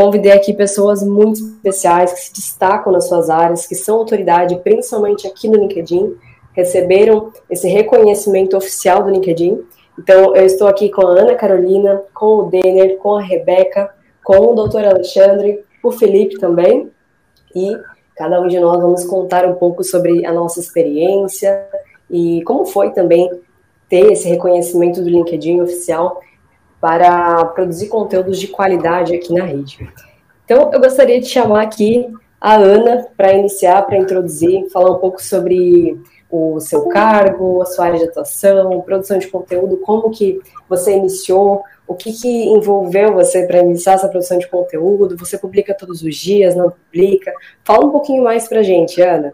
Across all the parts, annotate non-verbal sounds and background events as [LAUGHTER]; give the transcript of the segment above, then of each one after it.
convidei aqui pessoas muito especiais que se destacam nas suas áreas, que são autoridade, principalmente aqui no LinkedIn, receberam esse reconhecimento oficial do LinkedIn. Então, eu estou aqui com a Ana Carolina, com o Denner, com a Rebeca, com o doutor Alexandre, o Felipe também, e cada um de nós vamos contar um pouco sobre a nossa experiência e como foi também ter esse reconhecimento do LinkedIn oficial para produzir conteúdos de qualidade aqui na rede. Então, eu gostaria de chamar aqui a Ana para iniciar, para introduzir, falar um pouco sobre o seu cargo, a sua área de atuação, produção de conteúdo, como que você iniciou, o que, que envolveu você para iniciar essa produção de conteúdo, você publica todos os dias, não publica? Fala um pouquinho mais para a gente, Ana.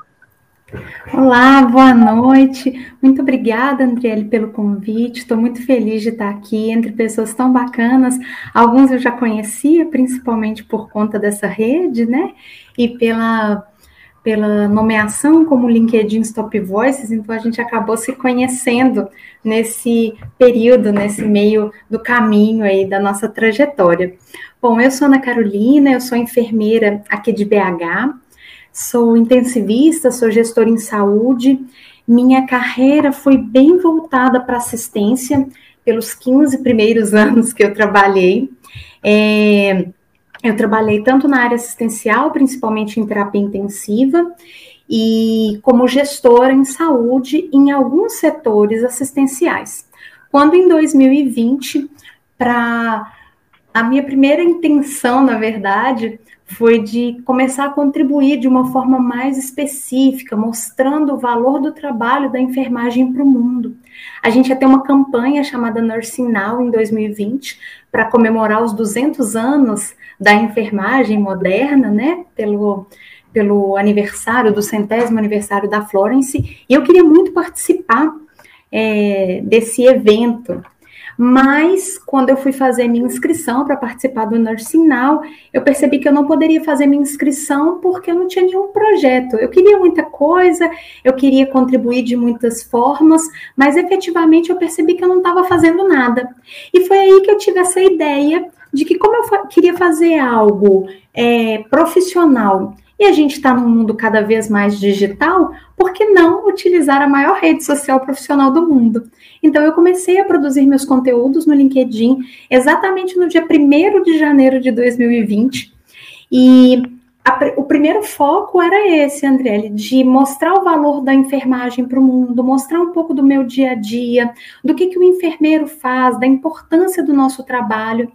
Olá, boa noite. Muito obrigada, Andriele, pelo convite. Estou muito feliz de estar aqui entre pessoas tão bacanas. Alguns eu já conhecia, principalmente por conta dessa rede, né? E pela, pela nomeação como LinkedIn Stop Voices, então a gente acabou se conhecendo nesse período, nesse meio do caminho aí da nossa trajetória. Bom, eu sou Ana Carolina, eu sou enfermeira aqui de BH sou intensivista, sou gestora em saúde. Minha carreira foi bem voltada para assistência pelos 15 primeiros [LAUGHS] anos que eu trabalhei. É, eu trabalhei tanto na área assistencial, principalmente em terapia intensiva, e como gestora em saúde em alguns setores assistenciais. Quando em 2020, para a minha primeira intenção, na verdade, foi de começar a contribuir de uma forma mais específica, mostrando o valor do trabalho da enfermagem para o mundo. A gente ia ter uma campanha chamada Nursing Now em 2020 para comemorar os 200 anos da enfermagem moderna, né, pelo pelo aniversário do centésimo aniversário da Florence, e eu queria muito participar é, desse evento. Mas quando eu fui fazer minha inscrição para participar do Nursing Now, eu percebi que eu não poderia fazer minha inscrição porque eu não tinha nenhum projeto. Eu queria muita coisa, eu queria contribuir de muitas formas, mas efetivamente eu percebi que eu não estava fazendo nada. E foi aí que eu tive essa ideia de que como eu fa queria fazer algo é, profissional e a gente está num mundo cada vez mais digital, por que não utilizar a maior rede social profissional do mundo? Então, eu comecei a produzir meus conteúdos no LinkedIn exatamente no dia 1 de janeiro de 2020. E a, o primeiro foco era esse, Andriele, de mostrar o valor da enfermagem para o mundo, mostrar um pouco do meu dia a dia, do que, que o enfermeiro faz, da importância do nosso trabalho.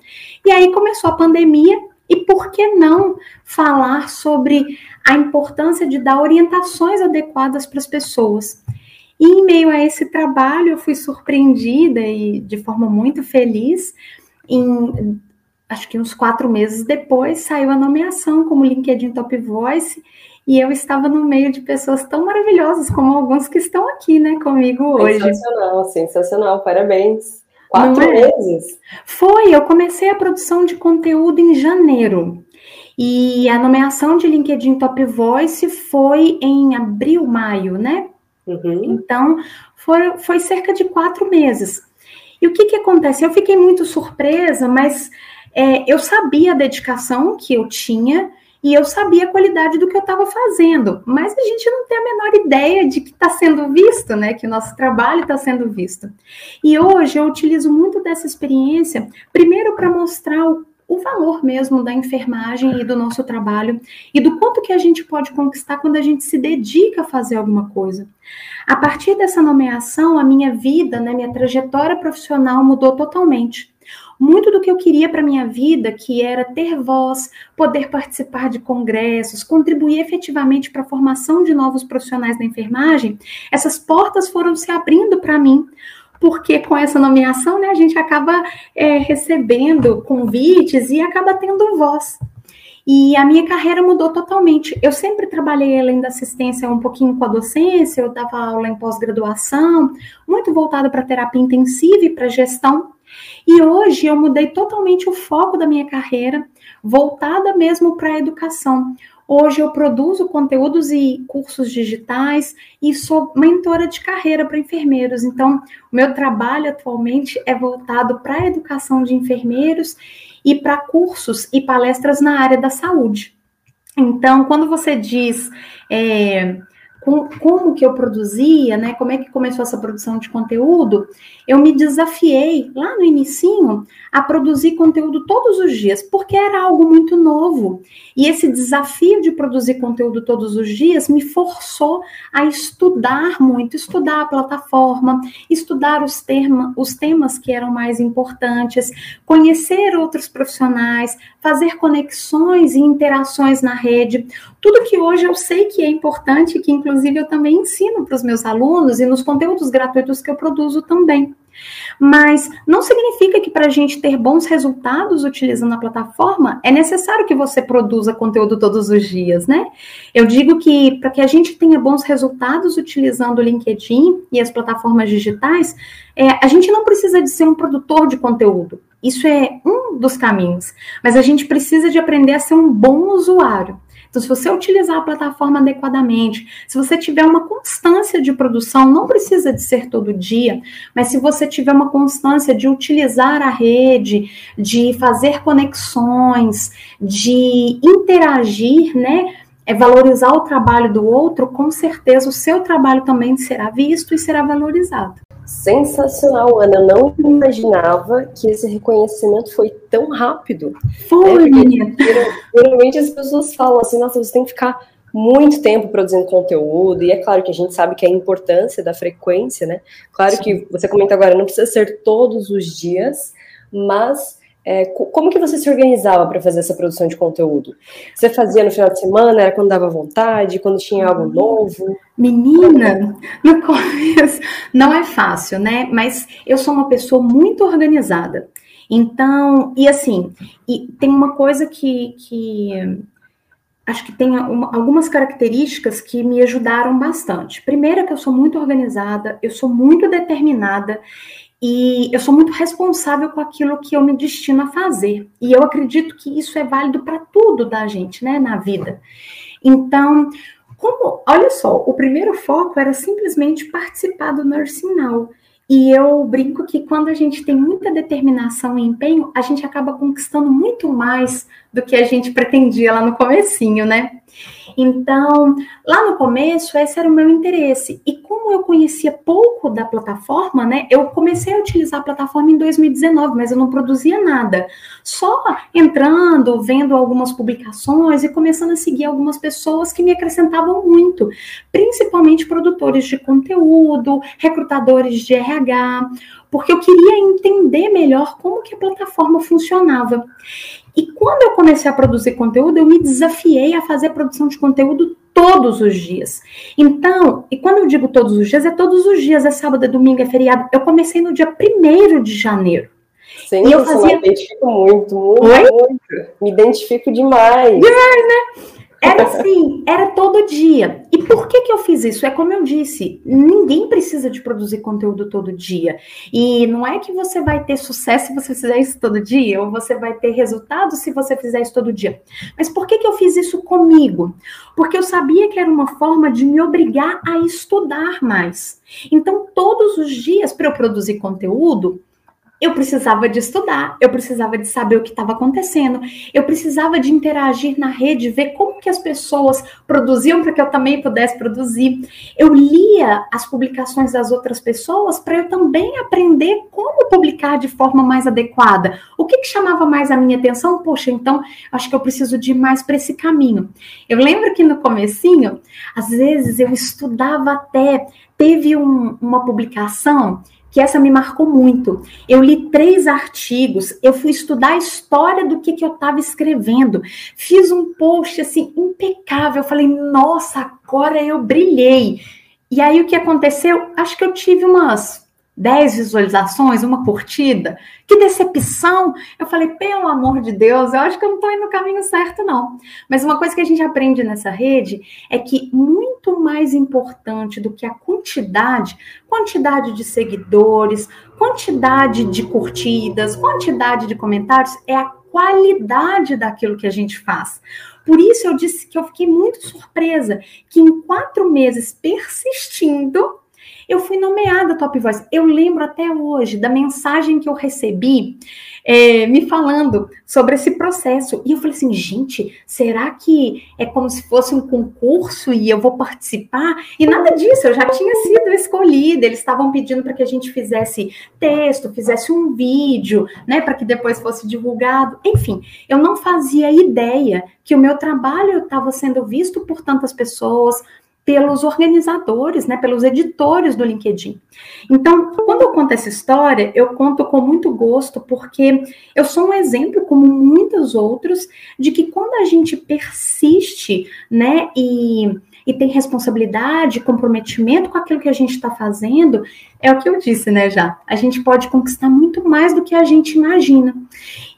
E aí começou a pandemia e por que não falar sobre a importância de dar orientações adequadas para as pessoas? E em meio a esse trabalho, eu fui surpreendida e de forma muito feliz. Em, acho que uns quatro meses depois, saiu a nomeação como LinkedIn Top Voice. E eu estava no meio de pessoas tão maravilhosas como alguns que estão aqui, né, comigo hoje. Sensacional, sensacional, parabéns. Quatro é? meses? Foi, eu comecei a produção de conteúdo em janeiro. E a nomeação de LinkedIn Top Voice foi em abril, maio, né? Uhum. Então, foi, foi cerca de quatro meses. E o que, que acontece? Eu fiquei muito surpresa, mas é, eu sabia a dedicação que eu tinha e eu sabia a qualidade do que eu estava fazendo, mas a gente não tem a menor ideia de que está sendo visto, né? Que o nosso trabalho está sendo visto. E hoje eu utilizo muito dessa experiência, primeiro para mostrar o, o valor mesmo da enfermagem e do nosso trabalho e do quanto que a gente pode conquistar quando a gente se dedica a fazer alguma coisa. A partir dessa nomeação, a minha vida, né, minha trajetória profissional mudou totalmente muito do que eu queria para minha vida, que era ter voz, poder participar de congressos, contribuir efetivamente para a formação de novos profissionais da enfermagem, essas portas foram se abrindo para mim porque com essa nomeação, né, a gente acaba é, recebendo convites e acaba tendo voz. E a minha carreira mudou totalmente. Eu sempre trabalhei além da assistência um pouquinho com a docência, eu dava aula em pós-graduação, muito voltada para terapia intensiva e para gestão. E hoje eu mudei totalmente o foco da minha carreira, voltada mesmo para a educação. Hoje eu produzo conteúdos e cursos digitais e sou mentora de carreira para enfermeiros. Então, o meu trabalho atualmente é voltado para a educação de enfermeiros e para cursos e palestras na área da saúde. Então, quando você diz é, com, como que eu produzia, né? Como é que começou essa produção de conteúdo? Eu me desafiei lá no inicinho a produzir conteúdo todos os dias, porque era algo muito novo. E esse desafio de produzir conteúdo todos os dias me forçou a estudar muito, estudar a plataforma, estudar os, termos, os temas que eram mais importantes, conhecer outros profissionais, fazer conexões e interações na rede, tudo que hoje eu sei que é importante, que inclusive eu também ensino para os meus alunos e nos conteúdos gratuitos que eu produzo também. Mas não significa que para a gente ter bons resultados utilizando a plataforma, é necessário que você produza conteúdo todos os dias, né? Eu digo que para que a gente tenha bons resultados utilizando o LinkedIn e as plataformas digitais, é, a gente não precisa de ser um produtor de conteúdo. Isso é um dos caminhos. Mas a gente precisa de aprender a ser um bom usuário. Então, se você utilizar a plataforma adequadamente, se você tiver uma constância de produção, não precisa de ser todo dia, mas se você tiver uma constância de utilizar a rede, de fazer conexões, de interagir, né? É valorizar o trabalho do outro, com certeza o seu trabalho também será visto e será valorizado. Sensacional, Ana. Eu não imaginava que esse reconhecimento foi tão rápido. Foi, né? Geralmente as pessoas falam assim, nossa, você tem que ficar muito tempo produzindo conteúdo, e é claro que a gente sabe que a importância da frequência, né? Claro Sim. que você comenta agora, não precisa ser todos os dias, mas é, como que você se organizava para fazer essa produção de conteúdo? Você fazia no final de semana? Era quando dava vontade? Quando tinha algo novo? Menina, no começo não é fácil, né? Mas eu sou uma pessoa muito organizada. Então, e assim, e tem uma coisa que, que acho que tem uma, algumas características que me ajudaram bastante. Primeiro, é que eu sou muito organizada, eu sou muito determinada e eu sou muito responsável com aquilo que eu me destino a fazer. E eu acredito que isso é válido para tudo da gente, né, na vida. Então, como, olha só, o primeiro foco era simplesmente participar do Nursing Now. E eu brinco que quando a gente tem muita determinação e empenho, a gente acaba conquistando muito mais do que a gente pretendia lá no comecinho, né? Então, lá no começo, esse era o meu interesse. E como eu conhecia pouco da plataforma, né, eu comecei a utilizar a plataforma em 2019, mas eu não produzia nada. Só entrando, vendo algumas publicações e começando a seguir algumas pessoas que me acrescentavam muito, principalmente produtores de conteúdo, recrutadores de RH, porque eu queria entender melhor como que a plataforma funcionava. E quando eu comecei a produzir conteúdo, eu me desafiei a fazer produção de conteúdo todos os dias. Então, e quando eu digo todos os dias, é todos os dias, é sábado, é domingo, é feriado. Eu comecei no dia 1 de janeiro. Sim, e eu fazia... me identifico muito, muito, muito. Me identifico demais. Demais, né? Era assim, era todo dia. E por que que eu fiz isso? É como eu disse, ninguém precisa de produzir conteúdo todo dia. E não é que você vai ter sucesso se você fizer isso todo dia, ou você vai ter resultado se você fizer isso todo dia. Mas por que que eu fiz isso comigo? Porque eu sabia que era uma forma de me obrigar a estudar mais. Então, todos os dias, para eu produzir conteúdo, eu precisava de estudar, eu precisava de saber o que estava acontecendo, eu precisava de interagir na rede, ver como que as pessoas produziam para que eu também pudesse produzir. Eu lia as publicações das outras pessoas para eu também aprender como publicar de forma mais adequada. O que, que chamava mais a minha atenção? Poxa, então acho que eu preciso de ir mais para esse caminho. Eu lembro que no comecinho, às vezes eu estudava até, teve um, uma publicação que essa me marcou muito. Eu li três artigos, eu fui estudar a história do que, que eu estava escrevendo, fiz um post assim impecável. Eu falei, nossa, agora eu brilhei. E aí o que aconteceu? Acho que eu tive umas 10 visualizações, uma curtida. Que decepção! Eu falei, pelo amor de Deus, eu acho que eu não estou indo no caminho certo, não. Mas uma coisa que a gente aprende nessa rede é que muito mais importante do que a quantidade, quantidade de seguidores, quantidade de curtidas, quantidade de comentários, é a qualidade daquilo que a gente faz. Por isso eu disse que eu fiquei muito surpresa que em quatro meses persistindo, eu fui nomeada Top Voice. Eu lembro até hoje da mensagem que eu recebi é, me falando sobre esse processo. E eu falei assim, gente, será que é como se fosse um concurso e eu vou participar? E nada disso, eu já tinha sido escolhida. Eles estavam pedindo para que a gente fizesse texto, fizesse um vídeo, né, para que depois fosse divulgado. Enfim, eu não fazia ideia que o meu trabalho estava sendo visto por tantas pessoas, pelos organizadores, né, pelos editores do LinkedIn. Então, quando eu conto essa história, eu conto com muito gosto, porque eu sou um exemplo, como muitos outros, de que quando a gente persiste, né, e, e tem responsabilidade, comprometimento com aquilo que a gente está fazendo, é o que eu disse, né, já. A gente pode conquistar muito mais do que a gente imagina.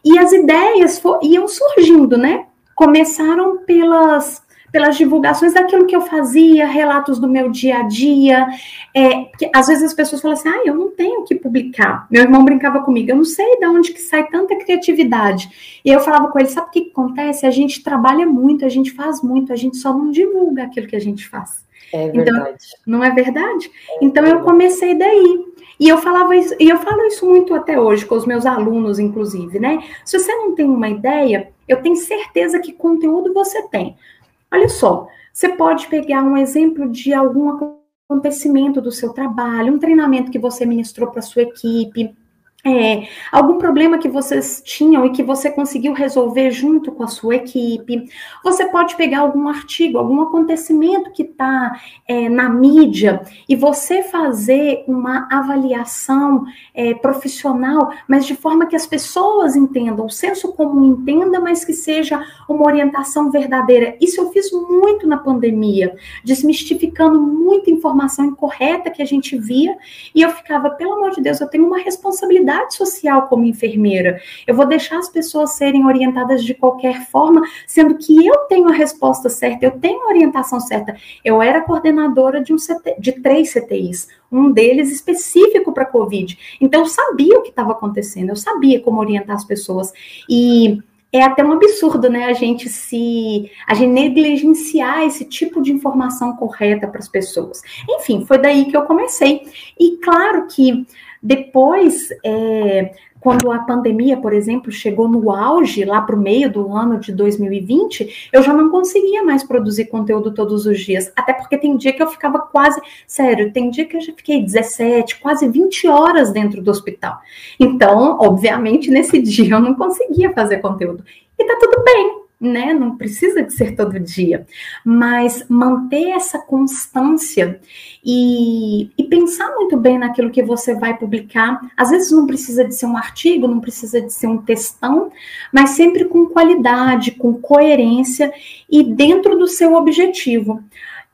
E as ideias iam surgindo, né? Começaram pelas pelas divulgações daquilo que eu fazia, relatos do meu dia a dia. É, às vezes as pessoas falam assim, ah, eu não tenho o que publicar. Meu irmão brincava comigo, eu não sei de onde que sai tanta criatividade. E eu falava com ele, sabe o que, que acontece? A gente trabalha muito, a gente faz muito, a gente só não divulga aquilo que a gente faz. É então, verdade. Então, não é verdade? É então verdade. eu comecei daí. E eu falava isso, e eu falo isso muito até hoje com os meus alunos, inclusive, né? Se você não tem uma ideia, eu tenho certeza que conteúdo você tem. Olha só, você pode pegar um exemplo de algum acontecimento do seu trabalho, um treinamento que você ministrou para sua equipe, é, algum problema que vocês tinham e que você conseguiu resolver junto com a sua equipe. Você pode pegar algum artigo, algum acontecimento que está é, na mídia e você fazer uma avaliação é, profissional, mas de forma que as pessoas entendam, o senso comum entenda, mas que seja uma orientação verdadeira. Isso eu fiz muito na pandemia, desmistificando muita informação incorreta que a gente via e eu ficava, pelo amor de Deus, eu tenho uma responsabilidade responsabilidade social como enfermeira. Eu vou deixar as pessoas serem orientadas de qualquer forma, sendo que eu tenho a resposta certa, eu tenho a orientação certa. Eu era coordenadora de, um CT, de três CTIs, um deles específico para Covid. Então, eu sabia o que estava acontecendo, eu sabia como orientar as pessoas. E é até um absurdo, né, a gente se a gente negligenciar esse tipo de informação correta para as pessoas. Enfim, foi daí que eu comecei. E claro que depois, é, quando a pandemia, por exemplo, chegou no auge, lá para o meio do ano de 2020, eu já não conseguia mais produzir conteúdo todos os dias. Até porque tem dia que eu ficava quase. Sério, tem dia que eu já fiquei 17, quase 20 horas dentro do hospital. Então, obviamente, nesse [LAUGHS] dia eu não conseguia fazer conteúdo. E tá tudo bem, né? Não precisa de ser todo dia, mas manter essa constância e, e, pensar muito bem naquilo que você vai publicar. Às vezes não precisa de ser um artigo, não precisa de ser um textão, mas sempre com qualidade, com coerência e dentro do seu objetivo.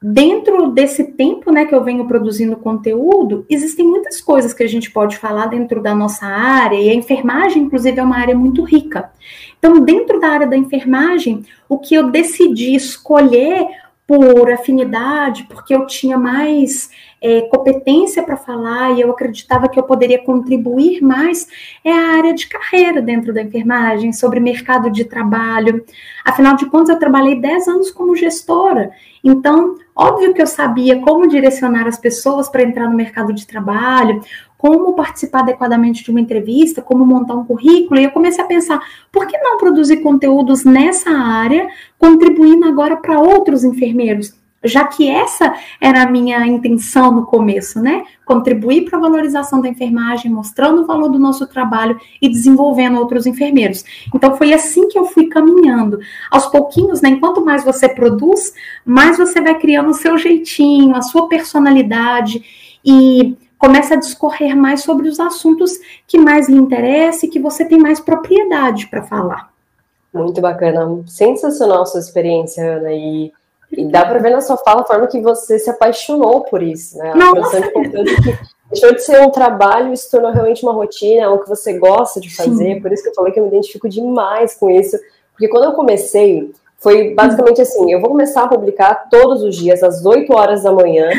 Dentro desse tempo né, que eu venho produzindo conteúdo, existem muitas coisas que a gente pode falar dentro da nossa área, e a enfermagem, inclusive, é uma área muito rica. Então, dentro da área da enfermagem, o que eu decidi escolher por afinidade, porque eu tinha mais é, competência para falar e eu acreditava que eu poderia contribuir mais, é a área de carreira dentro da enfermagem, sobre mercado de trabalho. Afinal de contas, eu trabalhei 10 anos como gestora, então, óbvio que eu sabia como direcionar as pessoas para entrar no mercado de trabalho, como participar adequadamente de uma entrevista, como montar um currículo, e eu comecei a pensar, por que não produzir conteúdos nessa área, contribuindo agora para outros enfermeiros? já que essa era a minha intenção no começo, né? Contribuir para a valorização da enfermagem, mostrando o valor do nosso trabalho e desenvolvendo outros enfermeiros. Então foi assim que eu fui caminhando. Aos pouquinhos, né? Enquanto mais você produz, mais você vai criando o seu jeitinho, a sua personalidade e começa a discorrer mais sobre os assuntos que mais lhe interessam e que você tem mais propriedade para falar. Muito bacana, sensacional a sua experiência, Ana, e e dá para ver na sua fala a forma que você se apaixonou por isso, né? A produção de conteúdo que deixou de ser um trabalho e se tornou realmente uma rotina, algo que você gosta de fazer. Sim. Por isso que eu falei que eu me identifico demais com isso. Porque quando eu comecei, foi basicamente assim: eu vou começar a publicar todos os dias, às 8 horas da manhã.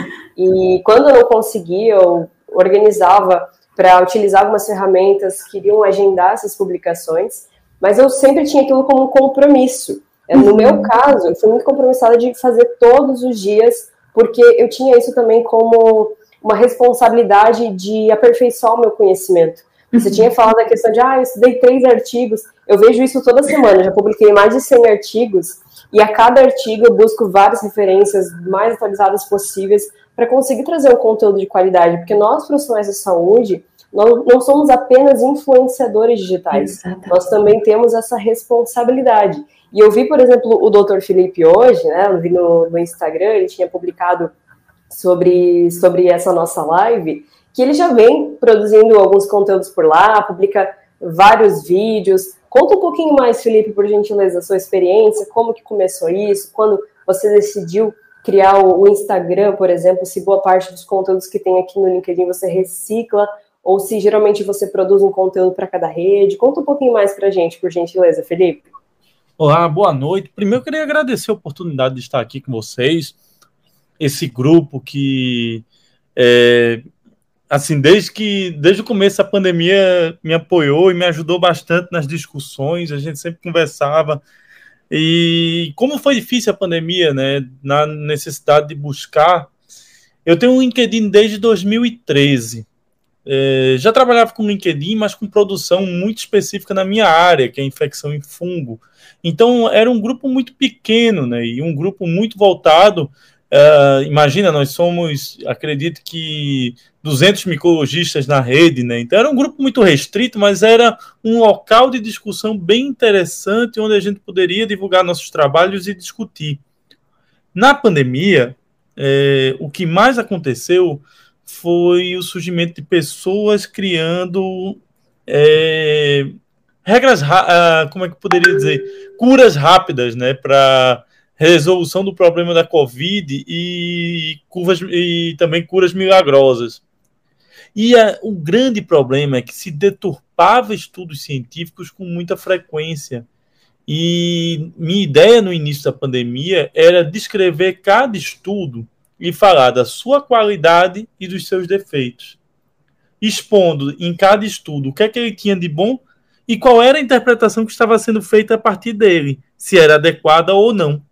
E quando eu não conseguia, eu organizava para utilizar algumas ferramentas que iriam agendar essas publicações. Mas eu sempre tinha aquilo como um compromisso. É, no meu uhum. caso, eu fui muito compromissada de fazer todos os dias, porque eu tinha isso também como uma responsabilidade de aperfeiçoar o meu conhecimento. Você uhum. tinha falado da questão de, ah, eu estudei três artigos. Eu vejo isso toda semana, já publiquei mais de 100 artigos, e a cada artigo eu busco várias referências mais atualizadas possíveis para conseguir trazer um conteúdo de qualidade, porque nós, profissionais de saúde, nós não somos apenas influenciadores digitais, Exatamente. nós também temos essa responsabilidade. E eu vi, por exemplo, o Dr. Felipe hoje, né? Eu vi no, no Instagram, ele tinha publicado sobre, sobre essa nossa live, que ele já vem produzindo alguns conteúdos por lá, publica vários vídeos. Conta um pouquinho mais, Felipe, por gentileza, a sua experiência, como que começou isso, quando você decidiu criar o, Instagram, por exemplo, se boa parte dos conteúdos que tem aqui no LinkedIn você recicla, ou se geralmente você produz um conteúdo para cada rede. Conta um pouquinho mais para a gente, por gentileza, Felipe. Olá, boa noite. Primeiro, eu queria agradecer a oportunidade de estar aqui com vocês, esse grupo que, é, assim, desde que desde o começo da pandemia me apoiou e me ajudou bastante nas discussões, a gente sempre conversava. E como foi difícil a pandemia, né, na necessidade de buscar. Eu tenho um LinkedIn desde 2013. É, já trabalhava com LinkedIn, mas com produção muito específica na minha área, que é infecção em fungo. Então, era um grupo muito pequeno, né? E um grupo muito voltado. Uh, imagina, nós somos, acredito que 200 micologistas na rede, né? Então, era um grupo muito restrito, mas era um local de discussão bem interessante, onde a gente poderia divulgar nossos trabalhos e discutir. Na pandemia, é, o que mais aconteceu foi o surgimento de pessoas criando é, regras, uh, como é que poderia dizer, curas rápidas, né, para resolução do problema da Covid e curvas e também curas milagrosas. E a, o grande problema é que se deturpava estudos científicos com muita frequência. E minha ideia no início da pandemia era descrever cada estudo e falar da sua qualidade e dos seus defeitos, expondo em cada estudo o que é que ele tinha de bom e qual era a interpretação que estava sendo feita a partir dele, se era adequada ou não.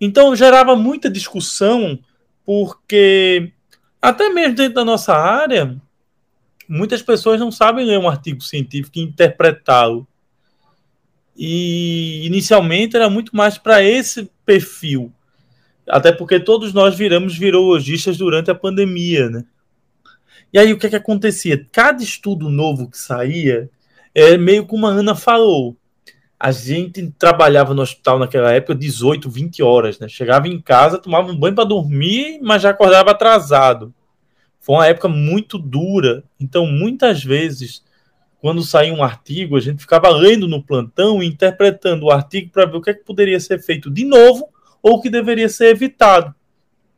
Então gerava muita discussão, porque até mesmo dentro da nossa área, muitas pessoas não sabem ler um artigo científico e interpretá-lo. E inicialmente era muito mais para esse perfil. Até porque todos nós viramos virologistas durante a pandemia, né? E aí o que, é que acontecia? Cada estudo novo que saía, é meio como a Ana falou. A gente trabalhava no hospital naquela época 18, 20 horas, né? Chegava em casa, tomava um banho para dormir, mas já acordava atrasado. Foi uma época muito dura. Então, muitas vezes, quando saía um artigo, a gente ficava lendo no plantão e interpretando o artigo para ver o que, é que poderia ser feito de novo ou o que deveria ser evitado.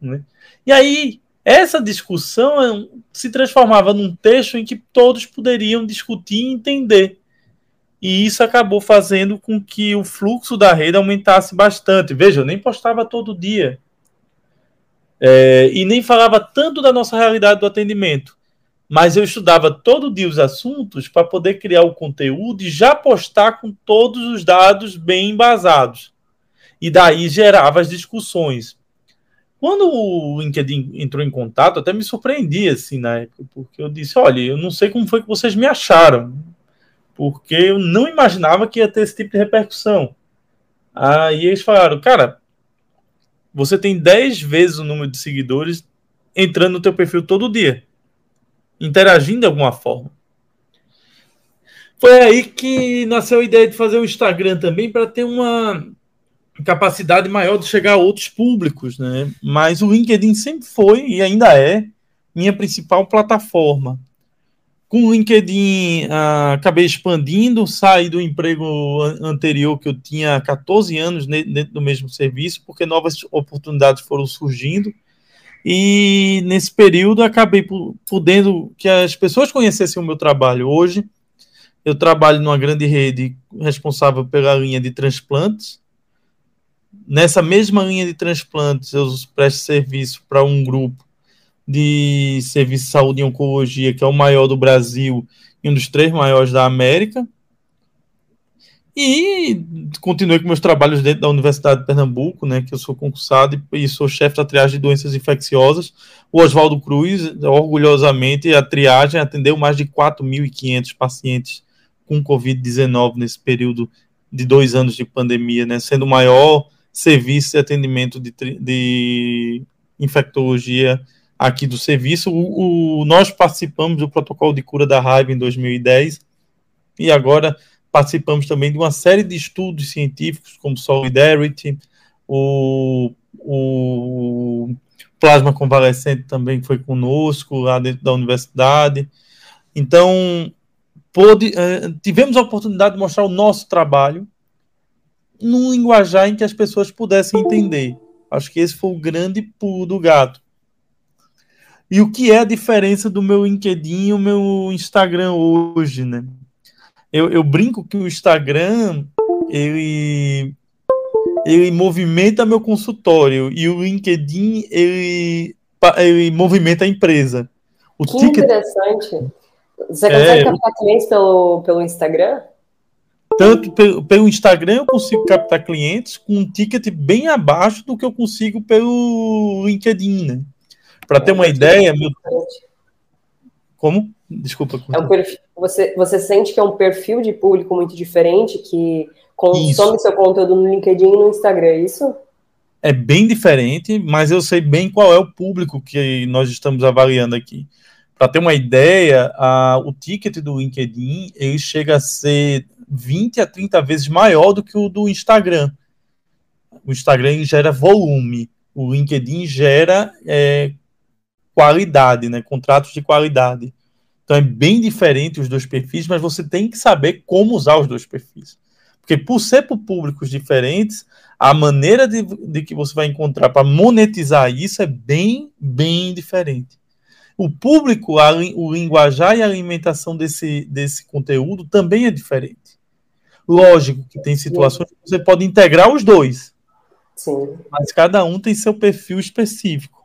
Né? E aí, essa discussão se transformava num texto em que todos poderiam discutir e entender. E isso acabou fazendo com que o fluxo da rede aumentasse bastante. Veja, eu nem postava todo dia. É, e nem falava tanto da nossa realidade do atendimento. Mas eu estudava todo dia os assuntos para poder criar o conteúdo e já postar com todos os dados bem embasados. E daí gerava as discussões. Quando o LinkedIn entrou em contato, até me surpreendi assim na época, porque eu disse: olha, eu não sei como foi que vocês me acharam, porque eu não imaginava que ia ter esse tipo de repercussão. Aí eles falaram: cara, você tem 10 vezes o número de seguidores entrando no teu perfil todo dia, interagindo de alguma forma. Foi aí que nasceu a ideia de fazer um Instagram também para ter uma capacidade maior de chegar a outros públicos, né? Mas o LinkedIn sempre foi e ainda é minha principal plataforma. Com o LinkedIn, ah, acabei expandindo, saí do emprego anterior que eu tinha 14 anos dentro do mesmo serviço, porque novas oportunidades foram surgindo. E nesse período acabei podendo que as pessoas conhecessem o meu trabalho. Hoje eu trabalho numa grande rede responsável pela linha de transplantes Nessa mesma linha de transplantes, eu presto serviço para um grupo de serviço de saúde e oncologia, que é o maior do Brasil e um dos três maiores da América. E continuei com meus trabalhos dentro da Universidade de Pernambuco, né, que eu sou concursado e, sou chefe da triagem de doenças infecciosas. O Oswaldo Cruz, orgulhosamente, a triagem atendeu mais de 4.500 pacientes com Covid-19 nesse período de dois anos de pandemia, né, sendo o maior serviço de atendimento de, de infectologia aqui do serviço. O, o, nós participamos do protocolo de cura da raiva em 2010 e agora participamos também de uma série de estudos científicos, como Solidarity, o, o Plasma Convalescente também foi conosco lá dentro da universidade. Então, pôde, eh, tivemos a oportunidade de mostrar o nosso trabalho num linguajar em que as pessoas pudessem entender. Acho que esse foi o grande pulo do gato. E o que é a diferença do meu LinkedIn e o meu Instagram hoje, né? Eu, eu brinco que o Instagram ele ele movimenta meu consultório e o LinkedIn ele, ele movimenta a empresa. O que ticket... interessante. Você consegue é, captar clientes pelo, pelo Instagram? Tanto pelo, pelo Instagram eu consigo captar clientes com um ticket bem abaixo do que eu consigo pelo LinkedIn, né? Para ter uma é ideia, meu... como? Desculpa. É um perfil, você, você sente que é um perfil de público muito diferente que consome isso. seu conteúdo no LinkedIn e no Instagram, é isso? É bem diferente, mas eu sei bem qual é o público que nós estamos avaliando aqui. Para ter uma ideia, a, o ticket do LinkedIn ele chega a ser 20 a 30 vezes maior do que o do Instagram. O Instagram gera volume, o LinkedIn gera é, qualidade, né, contratos de qualidade. Então é bem diferente os dois perfis, mas você tem que saber como usar os dois perfis. Porque por ser por públicos diferentes, a maneira de, de que você vai encontrar para monetizar isso é bem, bem diferente. O público, a, o linguajar e a alimentação desse, desse conteúdo também é diferente. Lógico que tem situações que você pode integrar os dois. Sim. Mas cada um tem seu perfil específico.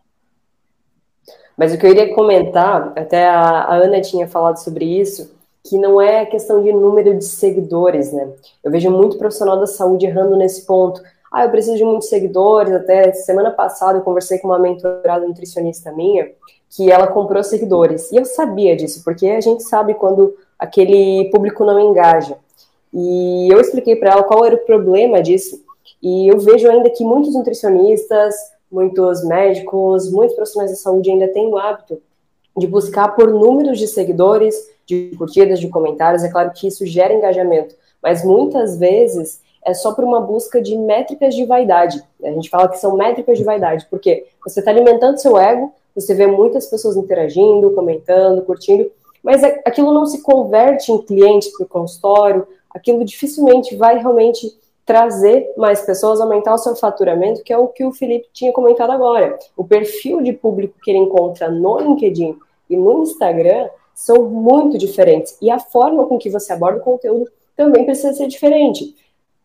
Mas o que eu iria comentar, até a, a Ana tinha falado sobre isso, que não é questão de número de seguidores, né? Eu vejo muito profissional da saúde errando nesse ponto. Ah, eu preciso de muitos seguidores. Até semana passada eu conversei com uma mentorada nutricionista minha que ela comprou seguidores. E eu sabia disso, porque a gente sabe quando aquele público não engaja. E eu expliquei para ela qual era o problema disso. E eu vejo ainda que muitos nutricionistas, muitos médicos, muitos profissionais de saúde ainda têm o hábito de buscar por números de seguidores, de curtidas, de comentários. É claro que isso gera engajamento, mas muitas vezes é só por uma busca de métricas de vaidade. A gente fala que são métricas de vaidade, porque você está alimentando seu ego, você vê muitas pessoas interagindo, comentando, curtindo, mas é, aquilo não se converte em clientes para o consultório, aquilo dificilmente vai realmente trazer mais pessoas, aumentar o seu faturamento, que é o que o Felipe tinha comentado agora. O perfil de público que ele encontra no LinkedIn e no Instagram são muito diferentes. E a forma com que você aborda o conteúdo também precisa ser diferente.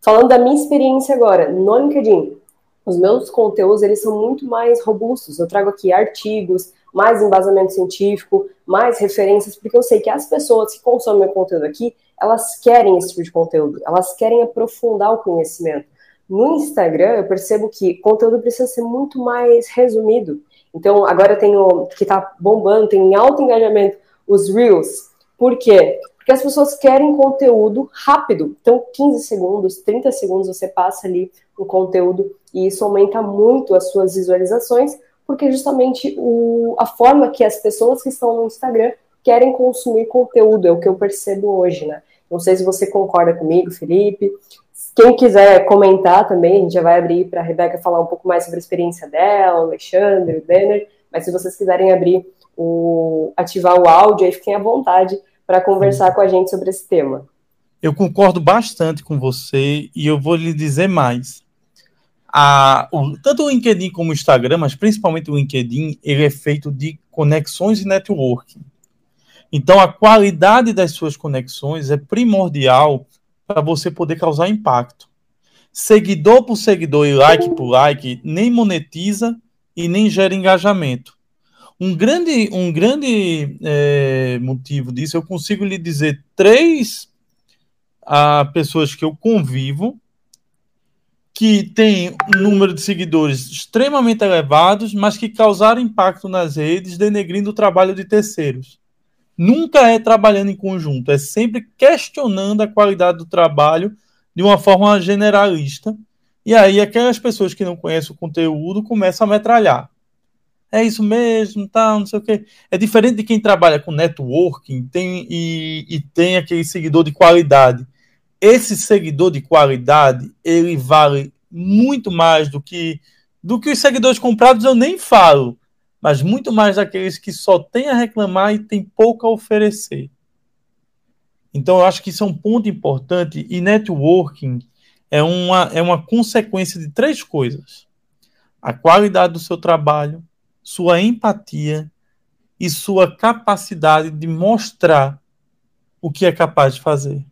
Falando da minha experiência agora, no LinkedIn, os meus conteúdos eles são muito mais robustos. Eu trago aqui artigos, mais embasamento científico, mais referências, porque eu sei que as pessoas que consomem meu conteúdo aqui, elas querem esse tipo de conteúdo, elas querem aprofundar o conhecimento. No Instagram, eu percebo que conteúdo precisa ser muito mais resumido. Então, agora tem o que está bombando, tem alto engajamento, os Reels. Por quê? Porque as pessoas querem conteúdo rápido. Então, 15 segundos, 30 segundos você passa ali o conteúdo e isso aumenta muito as suas visualizações, porque justamente o, a forma que as pessoas que estão no Instagram querem consumir conteúdo, é o que eu percebo hoje, né? Não sei se você concorda comigo, Felipe. Quem quiser comentar também, a gente já vai abrir para a Rebeca falar um pouco mais sobre a experiência dela, o Alexandre, o Denner, mas se vocês quiserem abrir o ativar o áudio, aí fiquem à vontade para conversar com a gente sobre esse tema. Eu concordo bastante com você e eu vou lhe dizer mais. A, o, tanto o LinkedIn como o Instagram, mas principalmente o LinkedIn, ele é feito de conexões e networking. Então, a qualidade das suas conexões é primordial para você poder causar impacto. Seguidor por seguidor e like por like nem monetiza e nem gera engajamento. Um grande, um grande é, motivo disso, eu consigo lhe dizer três a pessoas que eu convivo, que têm um número de seguidores extremamente elevados, mas que causaram impacto nas redes, denegrindo o trabalho de terceiros. Nunca é trabalhando em conjunto, é sempre questionando a qualidade do trabalho de uma forma generalista. E aí aquelas pessoas que não conhecem o conteúdo começam a metralhar. É isso mesmo, tal, não sei o quê. É diferente de quem trabalha com networking tem, e, e tem aquele seguidor de qualidade esse seguidor de qualidade, ele vale muito mais do que do que os seguidores comprados, eu nem falo, mas muito mais daqueles que só têm a reclamar e tem pouco a oferecer. Então, eu acho que isso é um ponto importante e networking é uma, é uma consequência de três coisas: a qualidade do seu trabalho, sua empatia e sua capacidade de mostrar o que é capaz de fazer.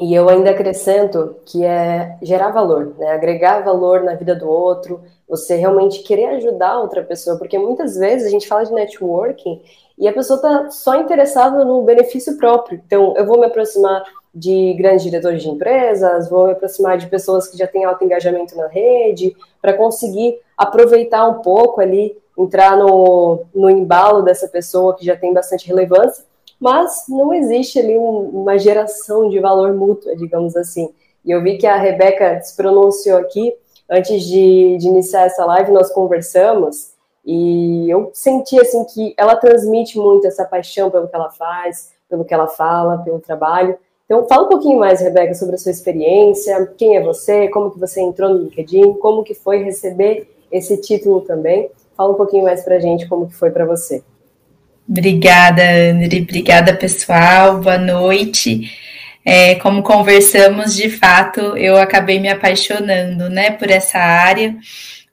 E eu ainda acrescento que é gerar valor, né? agregar valor na vida do outro, você realmente querer ajudar outra pessoa, porque muitas vezes a gente fala de networking e a pessoa está só interessada no benefício próprio. Então, eu vou me aproximar de grandes diretores de empresas, vou me aproximar de pessoas que já têm alto engajamento na rede, para conseguir aproveitar um pouco ali, entrar no, no embalo dessa pessoa que já tem bastante relevância mas não existe ali um, uma geração de valor mútua, digamos assim. E eu vi que a Rebeca se pronunciou aqui, antes de, de iniciar essa live, nós conversamos, e eu senti assim que ela transmite muito essa paixão pelo que ela faz, pelo que ela fala, pelo trabalho. Então, fala um pouquinho mais, Rebeca, sobre a sua experiência, quem é você, como que você entrou no LinkedIn, como que foi receber esse título também. Fala um pouquinho mais para a gente como que foi para você. Obrigada, Andri. Obrigada, pessoal. Boa noite. É, como conversamos, de fato, eu acabei me apaixonando né, por essa área.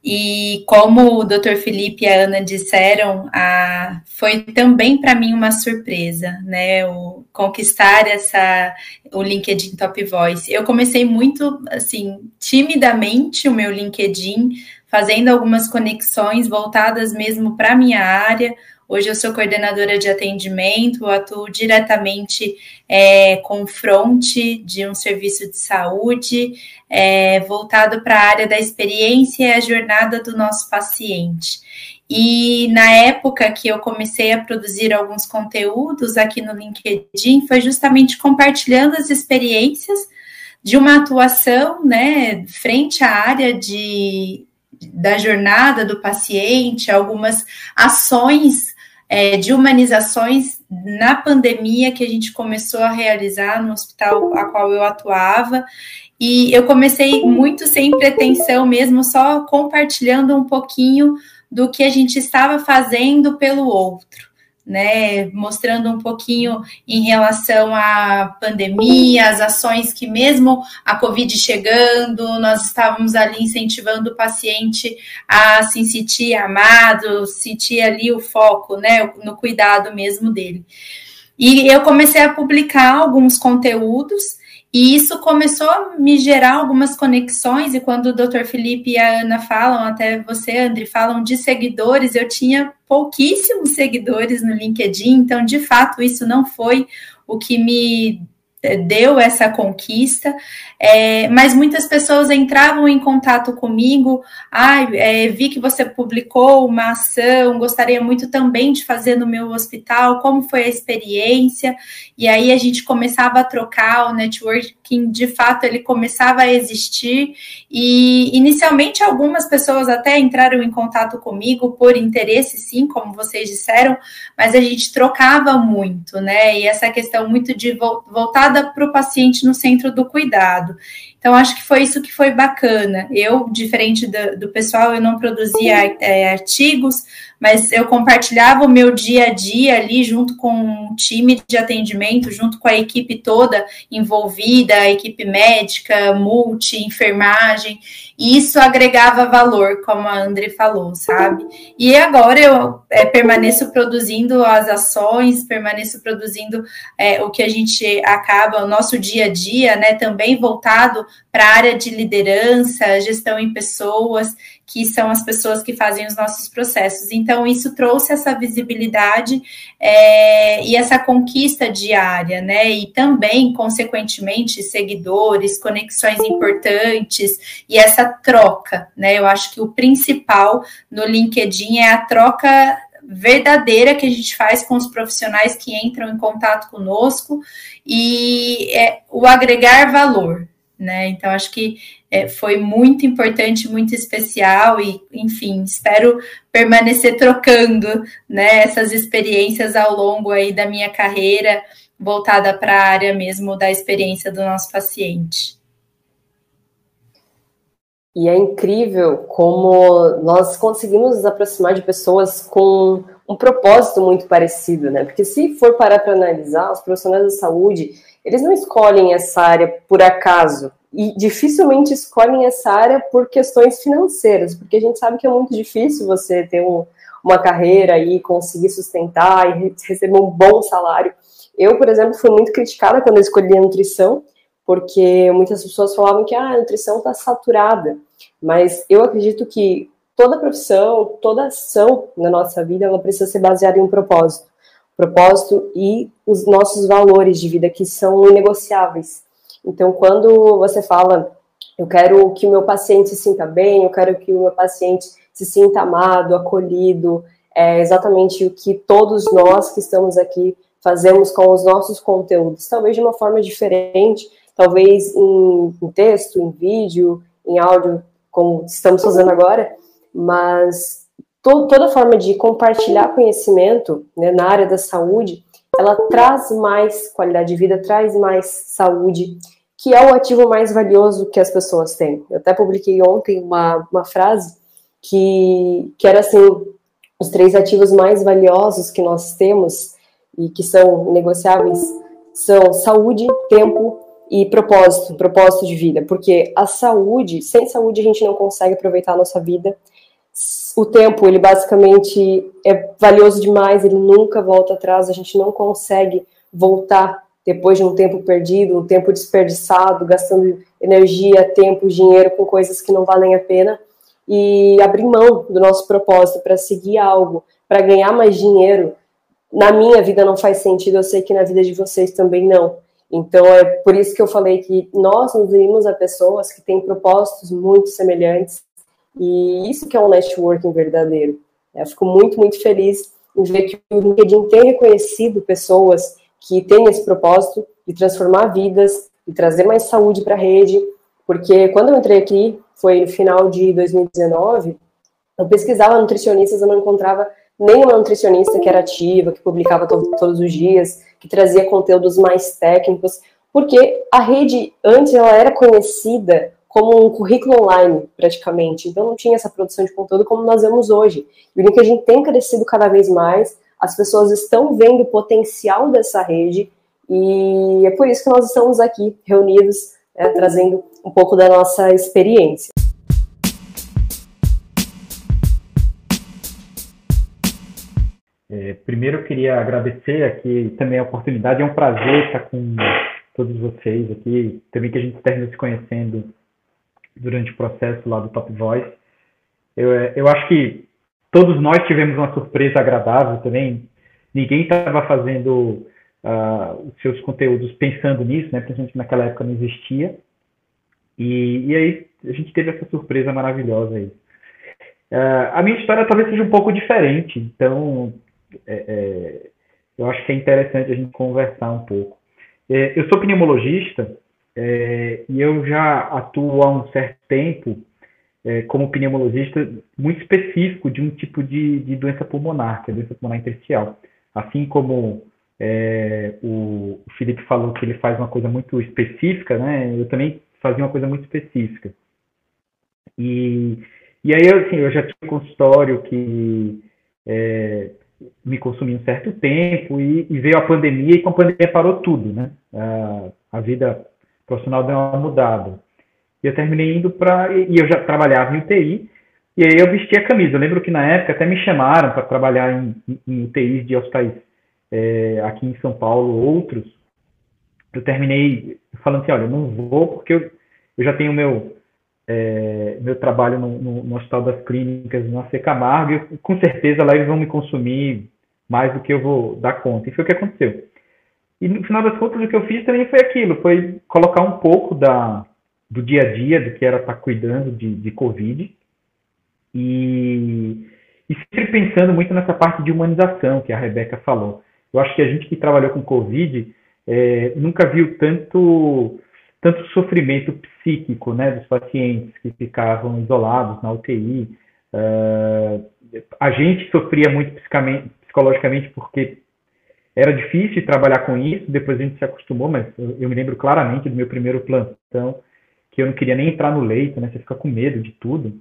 E como o Dr. Felipe e a Ana disseram, a, foi também para mim uma surpresa, né? O, conquistar essa o LinkedIn Top Voice. Eu comecei muito assim, timidamente o meu LinkedIn, fazendo algumas conexões voltadas mesmo para minha área, Hoje eu sou coordenadora de atendimento, atuo diretamente é, com fronte de um serviço de saúde é, voltado para a área da experiência e a jornada do nosso paciente. E na época que eu comecei a produzir alguns conteúdos aqui no LinkedIn, foi justamente compartilhando as experiências de uma atuação, né, frente à área de, da jornada do paciente, algumas ações é, de humanizações na pandemia que a gente começou a realizar no hospital a qual eu atuava. E eu comecei muito sem pretensão mesmo, só compartilhando um pouquinho do que a gente estava fazendo pelo outro né, mostrando um pouquinho em relação à pandemia, as ações que mesmo a Covid chegando, nós estávamos ali incentivando o paciente a se sentir amado, sentir ali o foco, né, no cuidado mesmo dele. E eu comecei a publicar alguns conteúdos e isso começou a me gerar algumas conexões, e quando o Dr. Felipe e a Ana falam, até você, André, falam de seguidores, eu tinha pouquíssimos seguidores no LinkedIn, então, de fato, isso não foi o que me deu essa conquista, é, mas muitas pessoas entravam em contato comigo. Ah, é, vi que você publicou uma ação, gostaria muito também de fazer no meu hospital. Como foi a experiência? E aí a gente começava a trocar o networking, de fato, ele começava a existir. E inicialmente algumas pessoas até entraram em contato comigo por interesse, sim, como vocês disseram, mas a gente trocava muito, né? E essa questão muito de voltar voltada para o paciente no centro do cuidado. Então, acho que foi isso que foi bacana. Eu, diferente do, do pessoal, eu não produzia é, artigos, mas eu compartilhava o meu dia a dia ali junto com o time de atendimento, junto com a equipe toda envolvida, a equipe médica, multi, enfermagem, e isso agregava valor, como a André falou, sabe? E agora eu é, permaneço produzindo as ações, permaneço produzindo é, o que a gente acaba, o nosso dia a dia, né, também voltado para a área de liderança, gestão em pessoas, que são as pessoas que fazem os nossos processos. Então, isso trouxe essa visibilidade é, e essa conquista diária, né? E também, consequentemente, seguidores, conexões importantes e essa troca, né? Eu acho que o principal no LinkedIn é a troca verdadeira que a gente faz com os profissionais que entram em contato conosco e é, o agregar valor, né? Então, acho que é, foi muito importante, muito especial e, enfim, espero permanecer trocando né, essas experiências ao longo aí da minha carreira voltada para a área mesmo da experiência do nosso paciente. E é incrível como nós conseguimos nos aproximar de pessoas com um propósito muito parecido, né? Porque se for parar para analisar, os profissionais da saúde, eles não escolhem essa área por acaso e dificilmente escolhem essa área por questões financeiras, porque a gente sabe que é muito difícil você ter um, uma carreira e conseguir sustentar e receber um bom salário. Eu, por exemplo, fui muito criticada quando eu escolhi a nutrição, porque muitas pessoas falavam que ah, a nutrição está saturada. Mas eu acredito que toda profissão, toda ação na nossa vida, ela precisa ser baseada em um propósito. Propósito e os nossos valores de vida, que são inegociáveis. Então, quando você fala, eu quero que o meu paciente se sinta bem, eu quero que o meu paciente se sinta amado, acolhido, é exatamente o que todos nós que estamos aqui fazemos com os nossos conteúdos, talvez de uma forma diferente, talvez em, em texto, em vídeo, em áudio, como estamos fazendo agora, mas to, toda forma de compartilhar conhecimento né, na área da saúde, ela traz mais qualidade de vida, traz mais saúde, que é o ativo mais valioso que as pessoas têm. Eu até publiquei ontem uma, uma frase que, que era assim, os três ativos mais valiosos que nós temos e que são negociáveis são saúde, tempo e propósito, propósito de vida, porque a saúde, sem saúde a gente não consegue aproveitar a nossa vida. O tempo, ele basicamente é valioso demais, ele nunca volta atrás, a gente não consegue voltar depois de um tempo perdido, um tempo desperdiçado, gastando energia, tempo, dinheiro com coisas que não valem a pena e abrir mão do nosso propósito para seguir algo, para ganhar mais dinheiro. Na minha vida não faz sentido, eu sei que na vida de vocês também não. Então é por isso que eu falei que nós nos unimos a pessoas que têm propósitos muito semelhantes e isso que é um networking verdadeiro. Eu fico muito, muito feliz em ver que o LinkedIn tem reconhecido pessoas que têm esse propósito de transformar vidas e trazer mais saúde para a rede, porque quando eu entrei aqui, foi no final de 2019, eu pesquisava nutricionistas, eu não encontrava nenhuma nutricionista que era ativa, que publicava to todos os dias, que trazia conteúdos mais técnicos, porque a rede antes ela era conhecida como um currículo online, praticamente. Então não tinha essa produção de conteúdo como nós vemos hoje. E o LinkedIn tem crescido cada vez mais, as pessoas estão vendo o potencial dessa rede, e é por isso que nós estamos aqui reunidos, né, trazendo um pouco da nossa experiência. É, primeiro, eu queria agradecer aqui também a oportunidade. É um prazer estar com todos vocês aqui. Também que a gente termina se conhecendo durante o processo lá do Top Voice. Eu, é, eu acho que todos nós tivemos uma surpresa agradável também. Ninguém estava fazendo uh, os seus conteúdos pensando nisso, né? Principalmente naquela época não existia. E, e aí a gente teve essa surpresa maravilhosa aí. Uh, a minha história talvez seja um pouco diferente, então é, é, eu acho que é interessante a gente conversar um pouco. É, eu sou pneumologista é, e eu já atuo há um certo tempo é, como pneumologista muito específico de um tipo de, de doença pulmonar, que é a doença pulmonar intersticial. Assim como é, o, Felipe falou que ele faz uma coisa muito específica, né? Eu também fazia uma coisa muito específica. E, e aí, assim, eu já tinha um consultório que é, me consumia um certo tempo e, e, veio a pandemia e com a pandemia parou tudo, né? A, a vida profissional deu uma mudada. E eu terminei indo para e eu já trabalhava em UTI e aí eu vesti a camisa. Eu lembro que na época até me chamaram para trabalhar em, em, em, UTIs de hospitais é, aqui em São Paulo, outros. Eu terminei falando assim, olha, eu não vou porque eu, eu já tenho meu é, meu trabalho no, no, no, Hospital das Clínicas, no AC Camargo, e com certeza lá eles vão me consumir mais do que eu vou dar conta. E foi o que aconteceu. E no final das contas, o que eu fiz também foi aquilo, foi colocar um pouco da, do dia a dia, do que era estar cuidando de, de Covid, e, e sempre pensando muito nessa parte de humanização que a Rebeca falou. Eu acho que a gente que trabalhou com Covid é, nunca viu tanto tanto sofrimento psíquico né, dos pacientes que ficavam isolados na UTI. Uh, a gente sofria muito psicologicamente porque era difícil trabalhar com isso, depois a gente se acostumou, mas eu, eu, me lembro claramente do meu primeiro plantão, que eu não queria nem entrar no leito, né, você fica com medo de tudo.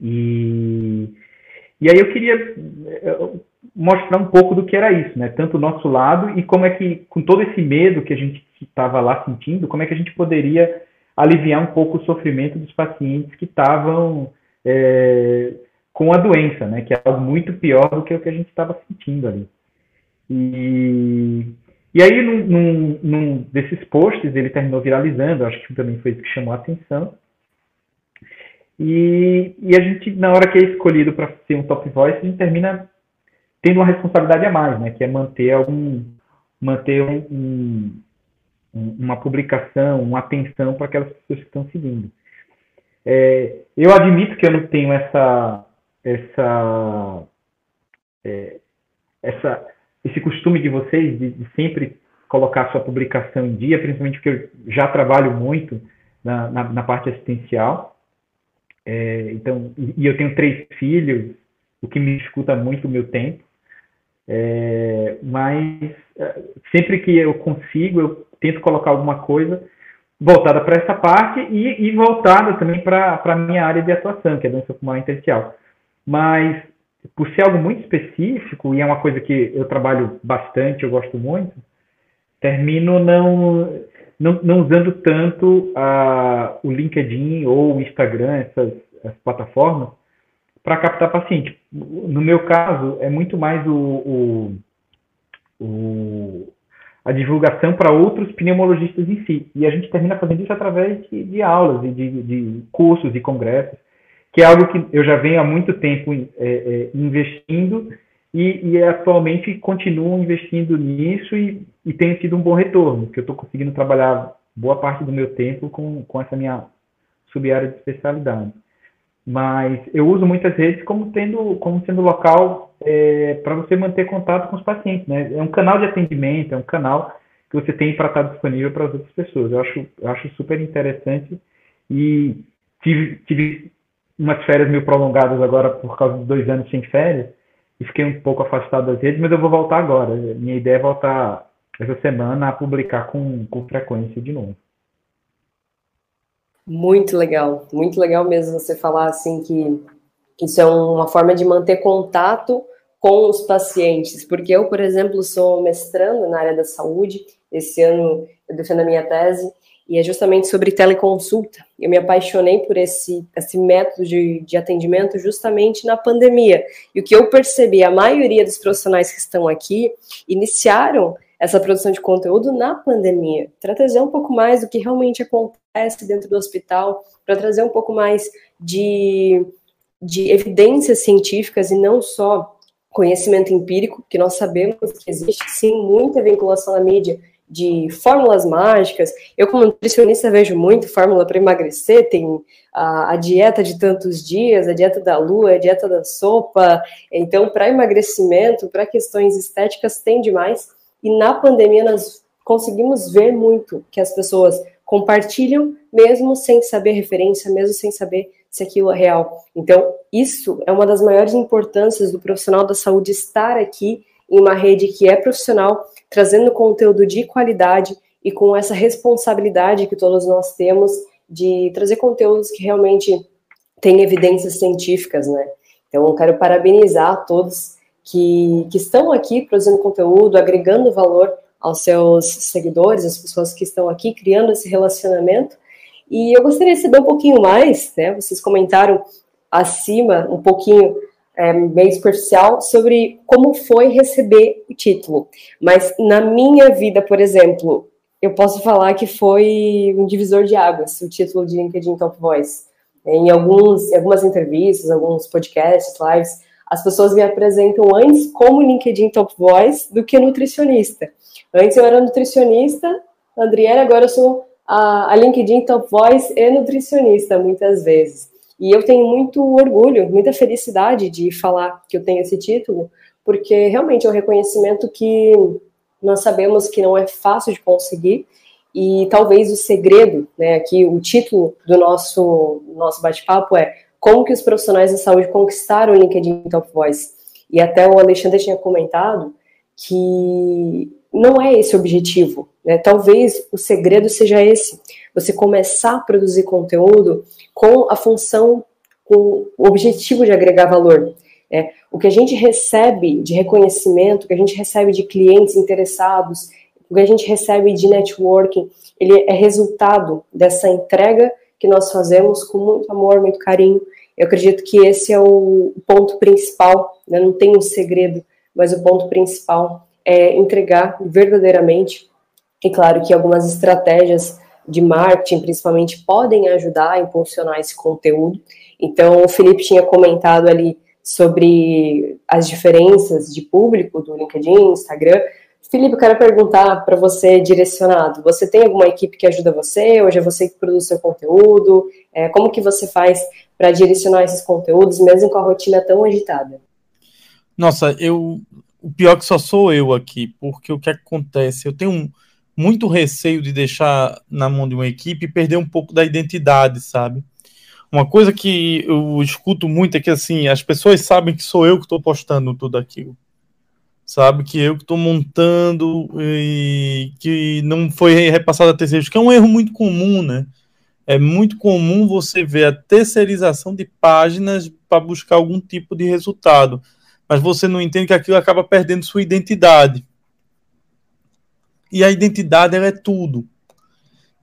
E, e aí eu queria mostrar um pouco do que era isso, né? Tanto o nosso lado e como é que, com todo esse medo que a gente estava lá sentindo, como é que a gente poderia aliviar um pouco o sofrimento dos pacientes que estavam é, com a doença, né? Que é algo muito pior do que o que a gente estava sentindo ali. E, e aí, num, num, num, desses posts, ele terminou viralizando, acho que também foi isso que chamou a atenção. E, e a gente, na hora que é escolhido para ser um top voice, a gente termina tendo uma responsabilidade a mais, né? Que é manter algum, manter um, um, uma publicação, uma atenção para aquelas pessoas que estão seguindo. É, eu admito que eu não tenho essa, essa, é, essa, esse costume de vocês de, de, sempre colocar sua publicação em dia, principalmente porque eu já trabalho muito na, na, na parte assistencial. É, então, e, e eu tenho três filhos, o que me dificulta muito o meu tempo. É, mas é, sempre que eu consigo, eu tento colocar alguma coisa voltada para essa parte e, e voltada também para a minha área de atuação, que é dança pulmonar intersticial. Mas, por ser algo muito específico, e é uma coisa que eu trabalho bastante, eu gosto muito, termino não, não, não usando tanto a, o LinkedIn ou o Instagram, essas, essas plataformas, para captar paciente. No meu caso, é muito mais o, o, o a divulgação para outros pneumologistas em si. E a gente termina fazendo isso através de, de aulas e de, de, cursos e congressos, que é algo que eu já venho há muito tempo é, é, investindo e, e, atualmente continuo investindo nisso e, e tenho tido um bom retorno, porque eu estou conseguindo trabalhar boa parte do meu tempo com, com essa minha sub-área de especialidade mas eu uso muitas redes como tendo como sendo local é, para você manter contato com os pacientes, né? É um canal de atendimento, é um canal que você tem para estar disponível para as outras pessoas. Eu acho, eu acho super interessante e tive, tive umas férias meio prolongadas agora por causa dos dois anos sem férias e fiquei um pouco afastado das redes, mas eu vou voltar agora. Minha ideia é voltar essa semana a publicar com, com frequência de novo. Muito legal, muito legal mesmo você falar assim que isso é uma forma de manter contato com os pacientes, porque eu, por exemplo, sou mestrando na área da saúde, esse ano eu defendo a minha tese, e é justamente sobre teleconsulta. Eu me apaixonei por esse, esse método de, de atendimento justamente na pandemia. E o que eu percebi, a maioria dos profissionais que estão aqui iniciaram essa produção de conteúdo na pandemia, para trazer um pouco mais do que realmente acontece dentro do hospital, para trazer um pouco mais de, de evidências científicas e não só conhecimento empírico, que nós sabemos que existe sim muita vinculação na mídia de fórmulas mágicas. Eu, como nutricionista, vejo muito fórmula para emagrecer, tem a, a, dieta de tantos dias, a dieta da lua, a dieta da sopa. Então, para emagrecimento, para questões estéticas, tem demais. E na pandemia nós conseguimos ver muito que as pessoas compartilham mesmo sem saber referência, mesmo sem saber se aquilo é real. Então, isso é uma das maiores importâncias do profissional da saúde estar aqui em uma rede que é profissional, trazendo conteúdo de qualidade e com essa responsabilidade que todos nós temos de trazer conteúdos que realmente têm evidências científicas, né? Então, eu quero parabenizar todos que, que estão aqui produzindo conteúdo, agregando valor aos seus seguidores, as pessoas que estão aqui criando esse relacionamento. E eu gostaria de saber um pouquinho mais, né? Vocês comentaram acima um pouquinho é, meio superficial sobre como foi receber o título. Mas na minha vida, por exemplo, eu posso falar que foi um divisor de águas o título de LinkedIn Top Voice. Em, alguns, algumas entrevistas, alguns podcasts, lives, as pessoas me apresentam antes como LinkedIn Top Voice do que nutricionista. Antes eu era nutricionista, Andriele, agora eu sou a, a LinkedIn Top Voice e nutricionista, muitas vezes. E eu tenho muito orgulho, muita felicidade de falar que eu tenho esse título, porque realmente é um reconhecimento que nós sabemos que não é fácil de conseguir e talvez o segredo, né, aqui o título do nosso nosso bate-papo é como que os profissionais de saúde conquistaram o LinkedIn Top Voice. E até o Alexandre tinha comentado que não é esse o objetivo, né? Talvez o segredo seja esse: você começar a produzir conteúdo com a função, com o objetivo de agregar valor. É, o que a gente recebe de reconhecimento, o que a gente recebe de clientes interessados, o que a gente recebe de networking, ele é resultado dessa entrega que nós fazemos com muito amor, muito carinho. Eu acredito que esse é o ponto principal, né? não tem um segredo, mas o ponto principal é entregar verdadeiramente. E claro que algumas estratégias de marketing, principalmente, podem ajudar a impulsionar esse conteúdo. Então, o Felipe tinha comentado ali sobre as diferenças de público do LinkedIn, Instagram. Felipe, eu quero perguntar para você direcionado. Você tem alguma equipe que ajuda você? Hoje é você que produz seu conteúdo? É, como que você faz para direcionar esses conteúdos, mesmo com a rotina tão agitada? Nossa, eu o pior é que só sou eu aqui, porque o que acontece? Eu tenho muito receio de deixar na mão de uma equipe e perder um pouco da identidade, sabe? Uma coisa que eu escuto muito é que assim, as pessoas sabem que sou eu que estou postando tudo aquilo. Sabe que eu que estou montando e que não foi repassado a terceiros, que é um erro muito comum, né? É muito comum você ver a terceirização de páginas para buscar algum tipo de resultado, mas você não entende que aquilo acaba perdendo sua identidade. E a identidade ela é tudo.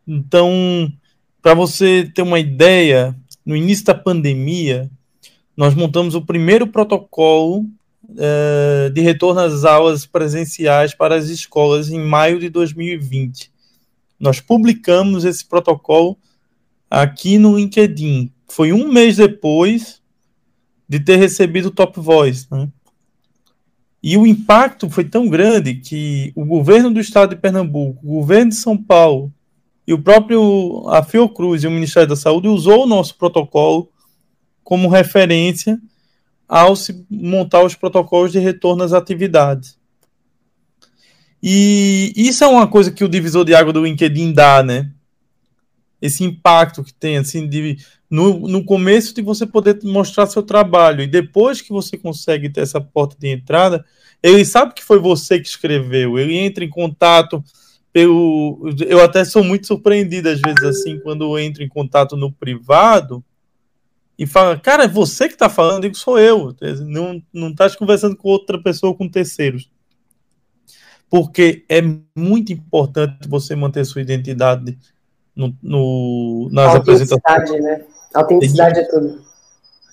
Então, para você ter uma ideia, no início da pandemia, nós montamos o primeiro protocolo uh, de retorno às aulas presenciais para as escolas em maio de 2020. Nós publicamos esse protocolo aqui no LinkedIn. Foi um mês depois de ter recebido o Top Voice. Né? E o impacto foi tão grande que o governo do estado de Pernambuco, o governo de São Paulo e o próprio a Fiocruz e o Ministério da Saúde usou o nosso protocolo como referência ao se montar os protocolos de retorno às atividades. E isso é uma coisa que o divisor de água do LinkedIn dá, né? Esse impacto que tem, assim, de, no, no começo de você poder mostrar seu trabalho e depois que você consegue ter essa porta de entrada, ele sabe que foi você que escreveu, ele entra em contato pelo. Eu até sou muito surpreendido às vezes assim, quando eu entro em contato no privado e fala, cara, é você que está falando, eu digo, sou eu. Não, não estás conversando com outra pessoa, com terceiros. Porque é muito importante você manter sua identidade no, no, nas apresentações. Né? Autenticidade é tudo.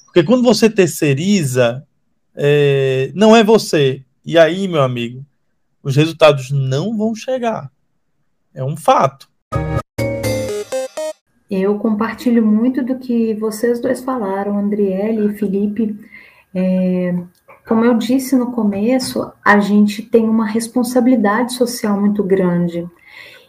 Porque quando você terceiriza, é, não é você. E aí, meu amigo, os resultados não vão chegar. É um fato. Eu compartilho muito do que vocês dois falaram, Andriele e Felipe. É, como eu disse no começo, a gente tem uma responsabilidade social muito grande.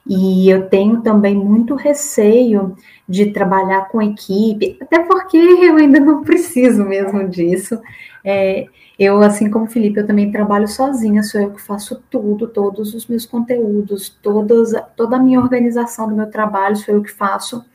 E eu tenho também muito receio de trabalhar com equipe, até porque eu ainda não preciso mesmo disso. É, eu, assim como o Felipe, eu também trabalho sozinha, sou eu que faço tudo, todos os meus conteúdos, toda a minha organização do meu trabalho, sou eu que faço.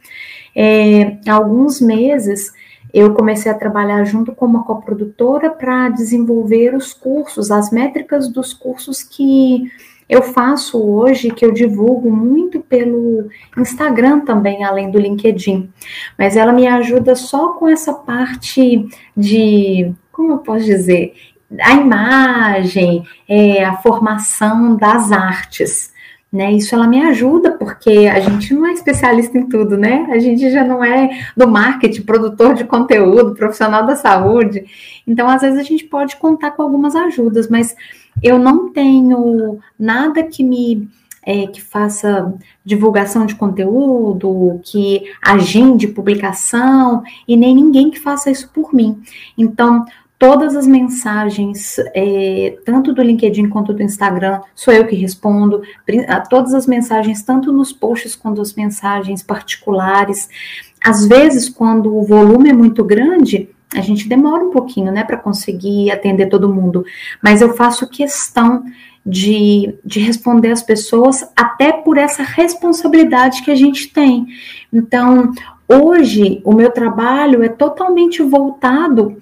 É, há alguns meses eu comecei a trabalhar junto com uma coprodutora para desenvolver os cursos, as métricas dos cursos que eu faço hoje, que eu divulgo muito pelo Instagram também, além do LinkedIn. Mas ela me ajuda só com essa parte de como eu posso dizer, a imagem, é, a formação das artes. Né, isso ela me ajuda, porque a gente não é especialista em tudo, né? A gente já não é do marketing, produtor de conteúdo, profissional da saúde. Então, às vezes, a gente pode contar com algumas ajudas, mas eu não tenho nada que me é, que faça divulgação de conteúdo, que agende publicação, e nem ninguém que faça isso por mim. Então, todas as mensagens, é, tanto do LinkedIn quanto do Instagram, sou eu que respondo, todas as mensagens, tanto nos posts quanto as mensagens particulares. Às vezes, quando o volume é muito grande, a gente demora um pouquinho, né, para conseguir atender todo mundo, mas eu faço questão de, de responder as pessoas, até por essa responsabilidade que a gente tem. Então, hoje, o meu trabalho é totalmente voltado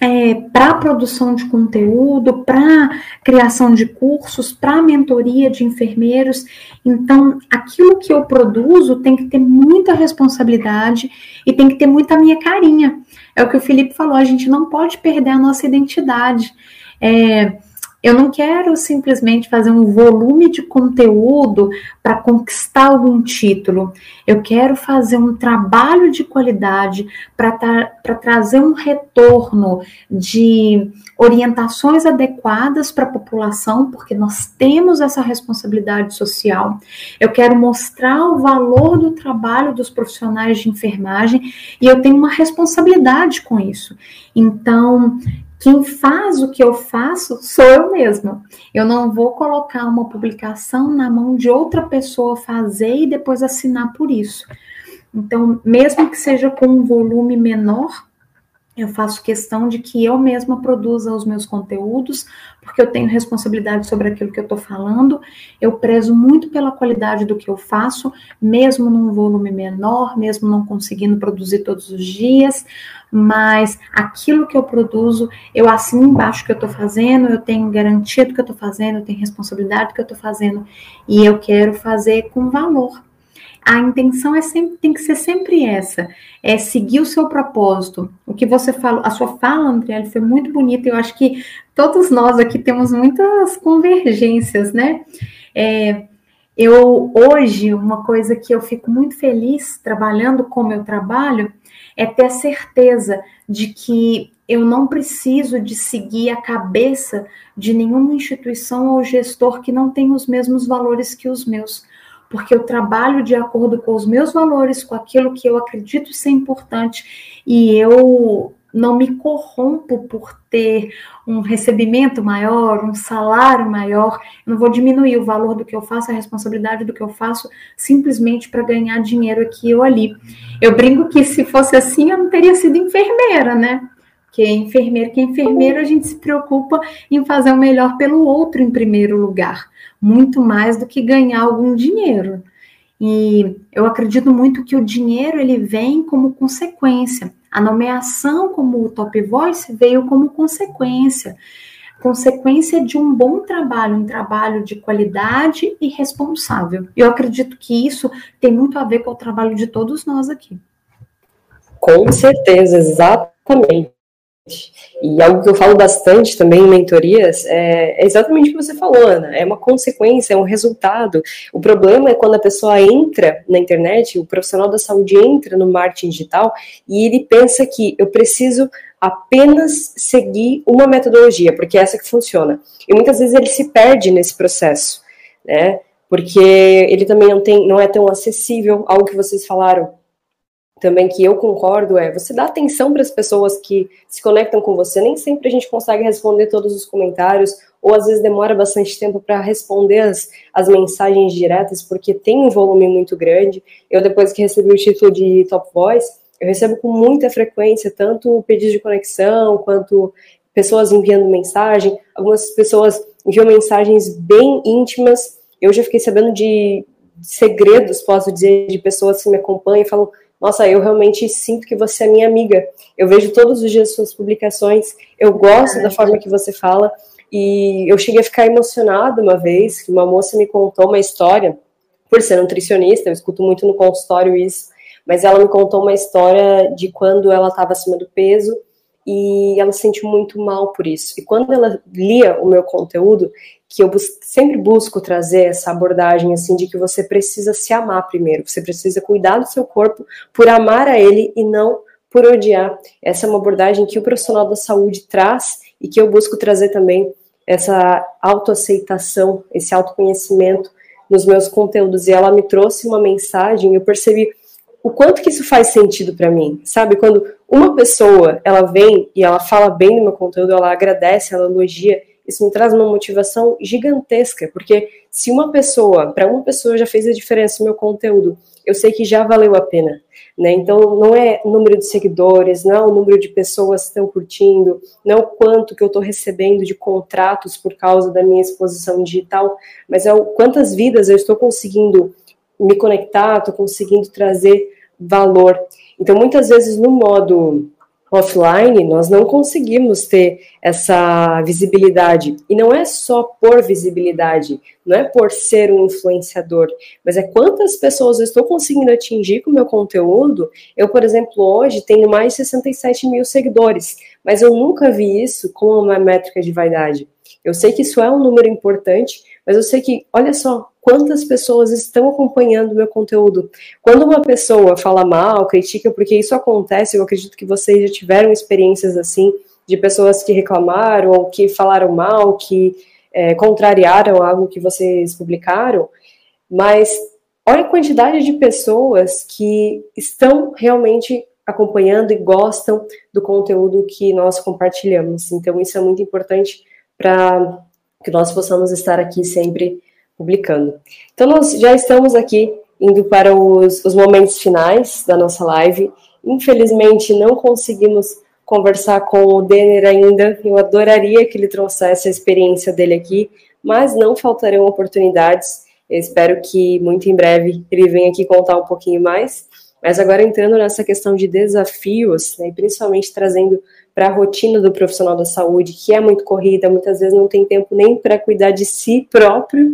é, para produção de conteúdo, para criação de cursos, para mentoria de enfermeiros. Então, aquilo que eu produzo tem que ter muita responsabilidade e tem que ter muita minha carinha. É o que o Felipe falou, a gente não pode perder a nossa identidade. É, eu não quero simplesmente fazer um volume de conteúdo para conquistar algum título. Eu quero fazer um trabalho de qualidade para trazer um retorno de orientações adequadas para a população, porque nós temos essa responsabilidade social. Eu quero mostrar o valor do trabalho dos profissionais de enfermagem e eu tenho uma responsabilidade com isso. Então, quem faz o que eu faço sou eu mesma. Eu não vou colocar uma publicação na mão de outra pessoa fazer e depois assinar por isso. Então, mesmo que seja com um volume menor, eu faço questão de que eu mesma produza os meus conteúdos, porque eu tenho responsabilidade sobre aquilo que eu estou falando. Eu prezo muito pela qualidade do que eu faço, mesmo num volume menor, mesmo não conseguindo produzir todos os dias, mas aquilo que eu produzo, eu assino embaixo que eu estou fazendo, eu tenho garantia do que eu estou fazendo, eu tenho responsabilidade do que eu estou fazendo, e eu quero fazer com valor a intenção é sempre, tem que ser sempre essa, é seguir o seu propósito. O que você falou, a sua fala, André, foi muito bonita. Eu acho que todos nós aqui temos muitas convergências, né? É, eu hoje uma coisa que eu fico muito feliz trabalhando como eu trabalho é ter a certeza de que eu não preciso de seguir a cabeça de nenhuma instituição ou gestor que não tem os mesmos valores que os meus porque eu trabalho de acordo com os meus valores, com aquilo que eu acredito ser importante, e eu não me corrompo por ter um recebimento maior, um salário maior, eu não vou diminuir o valor do que eu faço, a responsabilidade do que eu faço, simplesmente para ganhar dinheiro aqui ou ali. Eu brinco que se fosse assim, eu não teria sido enfermeira, né? Porque enfermeiro que é enfermeiro, a gente se preocupa em fazer o melhor pelo outro em primeiro lugar muito mais do que ganhar algum dinheiro. E eu acredito muito que o dinheiro ele vem como consequência. A nomeação como top voice veio como consequência. Consequência de um bom trabalho, um trabalho de qualidade e responsável. Eu acredito que isso tem muito a ver com o trabalho de todos nós aqui. Com certeza, exatamente. E algo que eu falo bastante também em mentorias é, é, exatamente o que você falou, Ana. É uma consequência, é um resultado. O problema é quando a pessoa entra na internet, o profissional da saúde entra no marketing digital e ele pensa que eu preciso apenas seguir uma metodologia, porque é essa que funciona. E muitas vezes ele se perde nesse processo, né? Porque ele também não tem, não é tão acessível, algo que vocês falaram também que eu concordo é você dá atenção para as pessoas que se conectam com você. Nem sempre a gente consegue responder todos os comentários, ou às vezes demora bastante tempo para responder as, as mensagens diretas, porque tem um volume muito grande. Eu, depois que recebi o título de Top Voice, eu recebo com muita frequência tanto pedidos de conexão, quanto pessoas enviando mensagem. Algumas pessoas enviam mensagens bem íntimas. Eu já fiquei sabendo de segredos, posso dizer, de pessoas que me acompanham e falam nossa, eu realmente sinto que você é minha amiga. Eu vejo todos os dias suas publicações, eu gosto da forma que você fala. E eu cheguei a ficar emocionada uma vez, que uma moça me contou uma história, por ser nutricionista, eu escuto muito no consultório isso, mas ela me contou uma história de quando ela estava acima do peso e ela se sentiu muito mal por isso. E quando ela lia o meu conteúdo, que eu bus sempre busco trazer essa abordagem assim de que você precisa se amar primeiro, você precisa cuidar do seu corpo por amar a ele e não por odiar. Essa é uma abordagem que o profissional da saúde traz e que eu busco trazer também essa autoaceitação, esse autoconhecimento nos meus conteúdos e ela me trouxe uma mensagem, eu percebi o quanto que isso faz sentido para mim, sabe? Quando uma pessoa, ela vem e ela fala bem do meu conteúdo, ela agradece, ela elogia, isso me traz uma motivação gigantesca, porque se uma pessoa, para uma pessoa já fez a diferença no meu conteúdo, eu sei que já valeu a pena, né? Então não é o número de seguidores, não é o número de pessoas que estão curtindo, não é o quanto que eu estou recebendo de contratos por causa da minha exposição digital, mas é o quantas vidas eu estou conseguindo me conectar, estou conseguindo trazer valor. Então muitas vezes no modo offline, nós não conseguimos ter essa visibilidade. E não é só por visibilidade, não é por ser um influenciador, mas é quantas pessoas eu estou conseguindo atingir com o meu conteúdo. Eu, por exemplo, hoje tenho mais de 67 mil seguidores, mas eu nunca vi isso como uma métrica de vaidade. Eu sei que isso é um número importante, mas eu sei que, olha só, quantas pessoas estão acompanhando o meu conteúdo. Quando uma pessoa fala mal, critica, porque isso acontece, eu acredito que vocês já tiveram experiências assim, de pessoas que reclamaram, ou que falaram mal, que é, contrariaram algo que vocês publicaram, mas olha a quantidade de pessoas que estão realmente acompanhando e gostam do conteúdo que nós compartilhamos. Então, isso é muito importante para que nós possamos estar aqui sempre publicando. Então, nós já estamos aqui indo para os, os momentos finais da nossa live. Infelizmente, não conseguimos conversar com o Denner ainda. Eu adoraria que ele trouxesse a experiência dele aqui, mas não faltarão oportunidades. Eu espero que muito em breve ele venha aqui contar um pouquinho mais. Mas agora entrando nessa questão de desafios, né, e principalmente trazendo para a rotina do profissional da saúde, que é muito corrida, muitas vezes não tem tempo nem para cuidar de si próprio,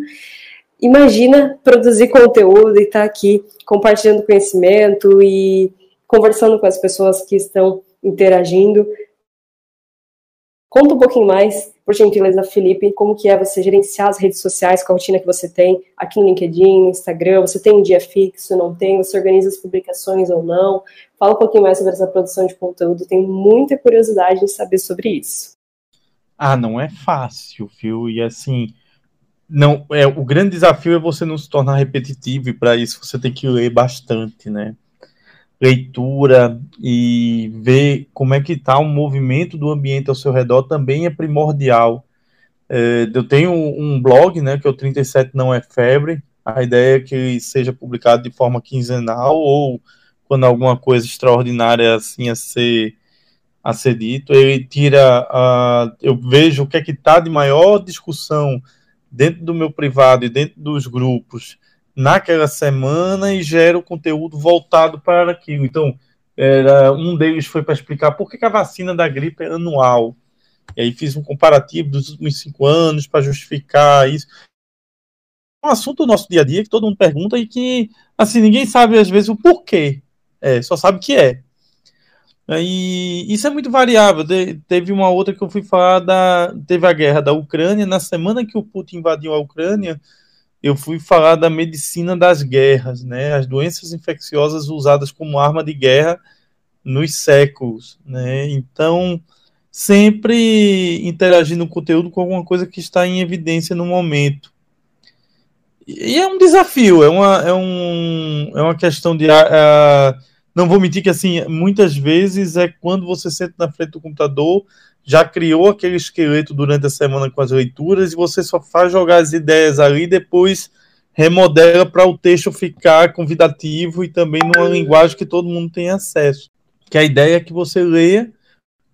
imagina produzir conteúdo e estar tá aqui compartilhando conhecimento e conversando com as pessoas que estão interagindo. Conta um pouquinho mais, por gentileza, Felipe, como que é você gerenciar as redes sociais com a rotina que você tem aqui no LinkedIn, no Instagram, você tem um dia fixo, não tem, você organiza as publicações ou não? Fala um pouquinho mais sobre essa produção de conteúdo, tenho muita curiosidade em saber sobre isso. Ah, não é fácil, viu? E assim, não, é, o grande desafio é você não se tornar repetitivo, e para isso você tem que ler bastante, né? Leitura e ver como é que está o movimento do ambiente ao seu redor também é primordial. É, eu tenho um blog, né, que é o 37 Não É Febre, a ideia é que seja publicado de forma quinzenal ou quando alguma coisa extraordinária assim a ser a ser dito, ele tira, uh, eu vejo o que é que está de maior discussão dentro do meu privado e dentro dos grupos naquela semana e gera o conteúdo voltado para aquilo. Então, era, um deles foi para explicar por que, que a vacina da gripe é anual. E aí fiz um comparativo dos últimos cinco anos para justificar isso. É um assunto do nosso dia a dia que todo mundo pergunta e que, assim, ninguém sabe às vezes o porquê. É, só sabe que é. E isso é muito variável. teve uma outra que eu fui falar da. Teve a guerra da Ucrânia. Na semana que o Putin invadiu a Ucrânia, eu fui falar da medicina das guerras, né? As doenças infecciosas usadas como arma de guerra nos séculos, né? Então, sempre interagindo o conteúdo com alguma coisa que está em evidência no momento. E é um desafio, é uma, é um, é uma questão de. Uh, não vou mentir que, assim, muitas vezes é quando você senta na frente do computador, já criou aquele esqueleto durante a semana com as leituras e você só faz jogar as ideias ali e depois remodela para o texto ficar convidativo e também numa linguagem que todo mundo tem acesso. Que a ideia é que você leia,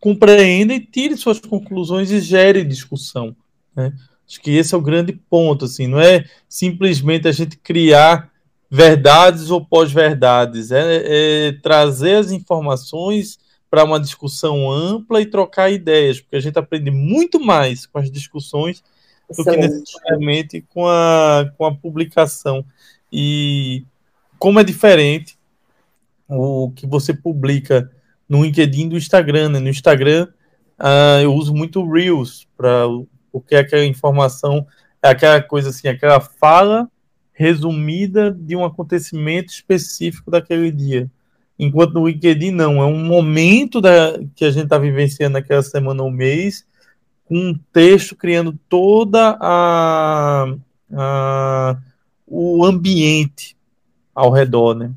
compreenda e tire suas conclusões e gere discussão. Né? Acho que esse é o grande ponto, assim, não é simplesmente a gente criar verdades ou pós-verdades, é, é, trazer as informações para uma discussão ampla e trocar ideias, porque a gente aprende muito mais com as discussões do que necessariamente com a, com a publicação. E como é diferente o que você publica no LinkedIn do Instagram, né? No Instagram, uh, eu uso muito Reels, para porque aquela informação é aquela coisa assim, aquela fala resumida de um acontecimento específico daquele dia. Enquanto no LinkedIn não, é um momento da, que a gente está vivenciando naquela semana ou mês, com um texto criando toda a, a o ambiente ao redor, né?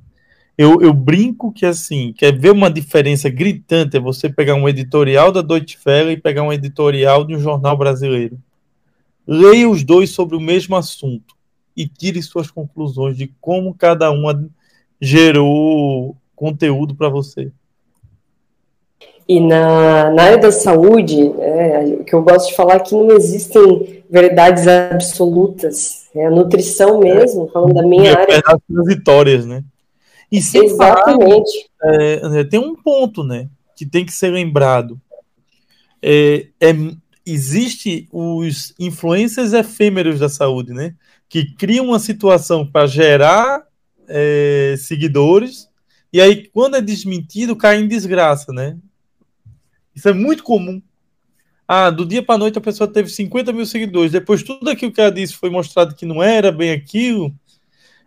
Eu, eu brinco que assim, quer ver uma diferença gritante é você pegar um editorial da Deutsche Welle e pegar um editorial de um jornal brasileiro. Leia os dois sobre o mesmo assunto e tire suas conclusões de como cada uma gerou conteúdo para você. E na, na área da saúde, é, o que eu gosto de falar é que não existem verdades absolutas. É a nutrição mesmo, falando da minha é, área. É vitórias, né? E Exatamente. Falar, é, tem um ponto, né, que tem que ser lembrado. É, é, existe os influências efêmeros da saúde, né, que criam uma situação para gerar é, seguidores e aí quando é desmentido cai em desgraça, né? Isso é muito comum. Ah, do dia para noite a pessoa teve 50 mil seguidores. Depois tudo aquilo que ela disse foi mostrado que não era bem aquilo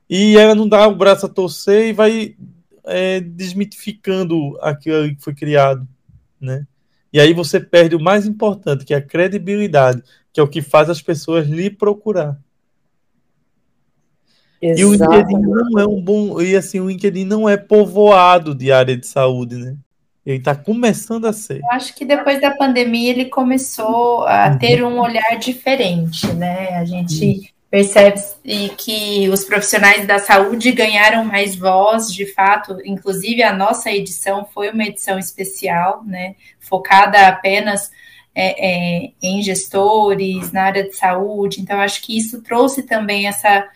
e ela não dá o braço a torcer e vai é, desmitificando aquilo que foi criado, né? E aí você perde o mais importante, que é a credibilidade, que é o que faz as pessoas lhe procurar. Exato. E o LinkedIn não é um bom, e assim, o LinkedIn não é povoado de área de saúde, né? Ele está começando a ser. Eu acho que depois da pandemia ele começou a uhum. ter um olhar diferente, né? A gente percebe que os profissionais da saúde ganharam mais voz, de fato, inclusive a nossa edição foi uma edição especial, né, focada apenas é, é, em gestores, na área de saúde, então acho que isso trouxe também essa,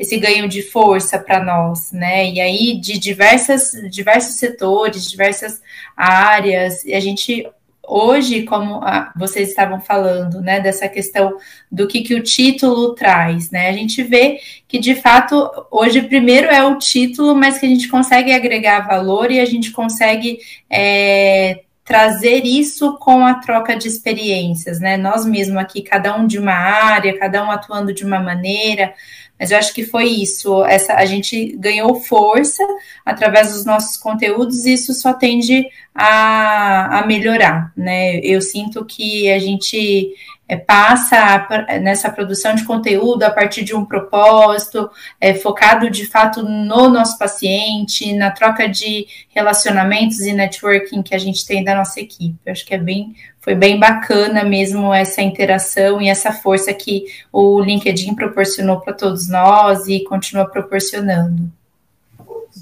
esse ganho de força para nós, né, e aí de diversas, diversos setores, diversas áreas, e a gente hoje, como vocês estavam falando, né, dessa questão do que, que o título traz, né, a gente vê que, de fato, hoje, primeiro é o título, mas que a gente consegue agregar valor e a gente consegue é, trazer isso com a troca de experiências, né, nós mesmos aqui, cada um de uma área, cada um atuando de uma maneira, mas eu acho que foi isso. Essa, a gente ganhou força através dos nossos conteúdos e isso só tende a, a melhorar, né? Eu sinto que a gente é, passa nessa produção de conteúdo a partir de um propósito, é, focado de fato no nosso paciente, na troca de relacionamentos e networking que a gente tem da nossa equipe. Eu acho que é bem foi bem bacana mesmo essa interação e essa força que o LinkedIn proporcionou para todos nós e continua proporcionando.